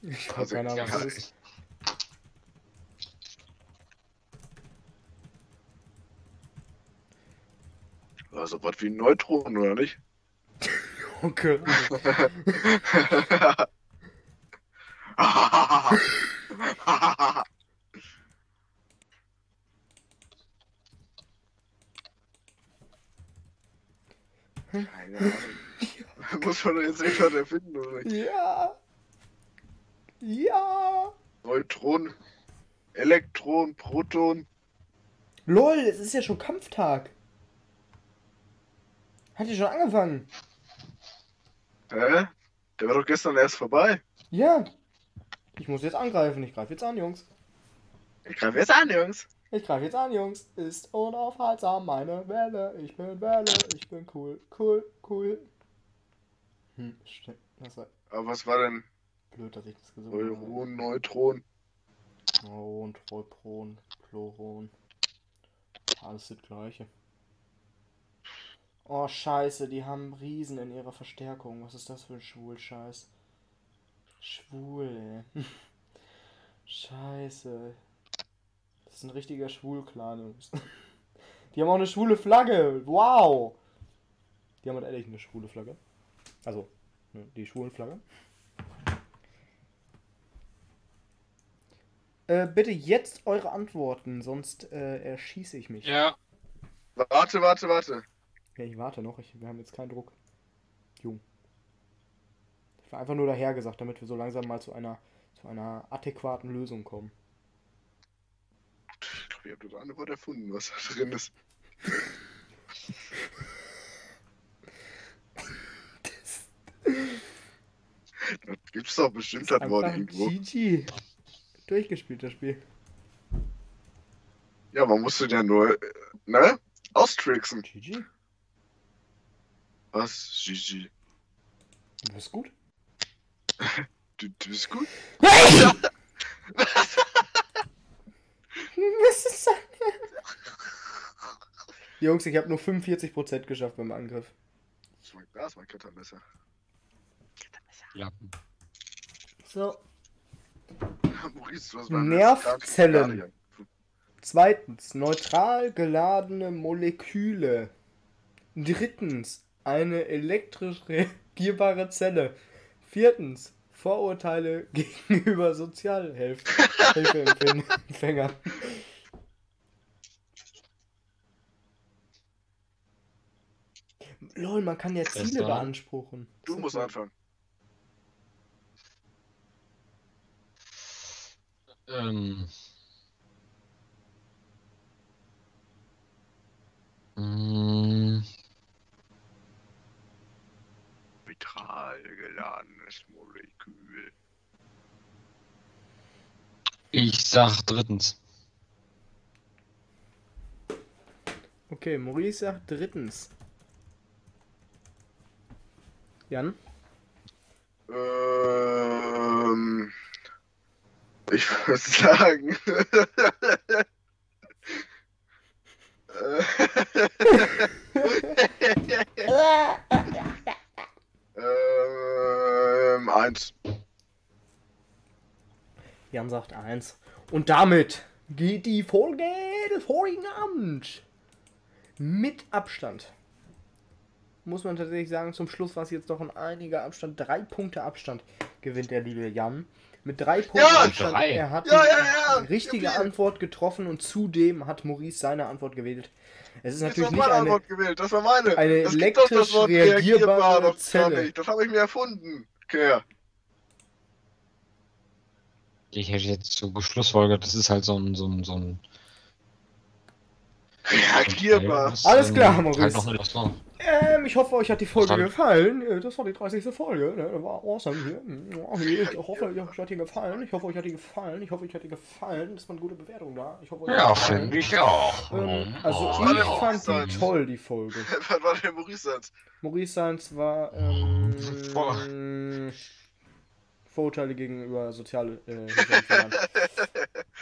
Ich hab Also, keine Ahnung, was das ist. Also was wie ein Neutron, oder nicht? Okay. Keine Ahnung. Muss man jetzt irgendwas erfinden, oder? Ja. Ja. Neutron, Elektron, Proton. LOL, es ist ja schon Kampftag. Hat ja schon angefangen. Hä? Der war doch gestern erst vorbei. Ja. Ich muss jetzt angreifen. Ich greife jetzt an, Jungs. Ich greife jetzt an, Jungs. Ich greife jetzt an, Jungs. Ist unaufhaltsam meine Welle. Ich bin Welle. Ich bin cool. Cool, cool. Hm, stimmt. Das war Aber was war denn blöd, dass ich das gesungen habe. Neuron, Neutron? Neuron, Troipron, Chloron. Alles das gleiche. Oh, scheiße, die haben Riesen in ihrer Verstärkung. Was ist das für ein Schwul-Scheiß? Schwul, ey. *laughs* Scheiße. Das ist ein richtiger Schwul-Clan, Jungs. *laughs* Die haben auch eine schwule Flagge. Wow. Die haben halt ehrlich eine schwule Flagge. Also, ne, die schwulen Flagge. Äh, bitte jetzt eure Antworten, sonst äh, erschieße ich mich. Ja. Warte, warte, warte. Ja, ich warte noch. Ich, wir haben jetzt keinen Druck. Jung. Ich war einfach nur daher gesagt, damit wir so langsam mal zu einer, zu einer adäquaten Lösung kommen. Ich glaube, ihr habt das eine Wort erfunden, was da drin ist. Da gibt's doch bestimmt das Wort irgendwo. GG. Durchgespielt, das Spiel. Ja, man musste ja nur, äh, ne? Austricksen. GG. Was? GG. Du bist gut. *laughs* Du, du bist gut? *laughs* Was ist das? Jungs, ich habe nur 45% geschafft beim Angriff. Das war, das war ein Klettermesser. Ja. So. Maurice, beim Nervzellen. Zweitens, neutral geladene Moleküle. Drittens, eine elektrisch *laughs* reagierbare Zelle. Viertens, Vorurteile *laughs* gegenüber Sozialhilfeempfängern. Lol, man kann ja Ziele beanspruchen. Du musst anfangen. Ähm. Mm, Vitral geladenes Molekül. Ich sag drittens. Okay, Maurice sagt drittens. Jan? Ähm, ich würde sagen. *laughs* *laughs* *laughs* ähm, eins. Jan sagt eins. Und damit geht die Folge des vorigen Abends mit Abstand. Muss man tatsächlich sagen, zum Schluss war es jetzt doch ein einiger Abstand. Drei Punkte Abstand gewinnt der liebe Jan. Mit drei Punkten Ja, drei. Er hat Ja, die ja, ja. richtige. Antwort getroffen und zudem hat Maurice seine Antwort gewählt. Es ist Das natürlich war nicht meine eine. Antwort gewählt. Das war meine. eine das gibt das elektrisch Wort reagierbare reagierbar doch gar Zelle. Das habe ich mir erfunden. Okay. Ich hätte jetzt so geschlussfolgert, das ist halt so ein, so ein, so ein Reagierbar. Das, Alles klar, Maurice. Halt noch eine, das Ähm, ich hoffe, euch hat die Folge Dann- gefallen. Äh, Das war die 30. Folge. Ne? Das war awesome hier. Hier. Ich hoffe, euch hat die gefallen. Ich hoffe, euch hat die gefallen. Ich hoffe, euch hat die gefallen. Das war eine gute Bewertung da. Ich hoffe, euch ja, finde ich auch. Ähm, also Oh, ich oh, fand sein. die toll, die Folge. *laughs* Was war der Maurice-Satz? Maurice Seins war ähm, Vor- Vorurteile gegenüber soziale äh. *laughs*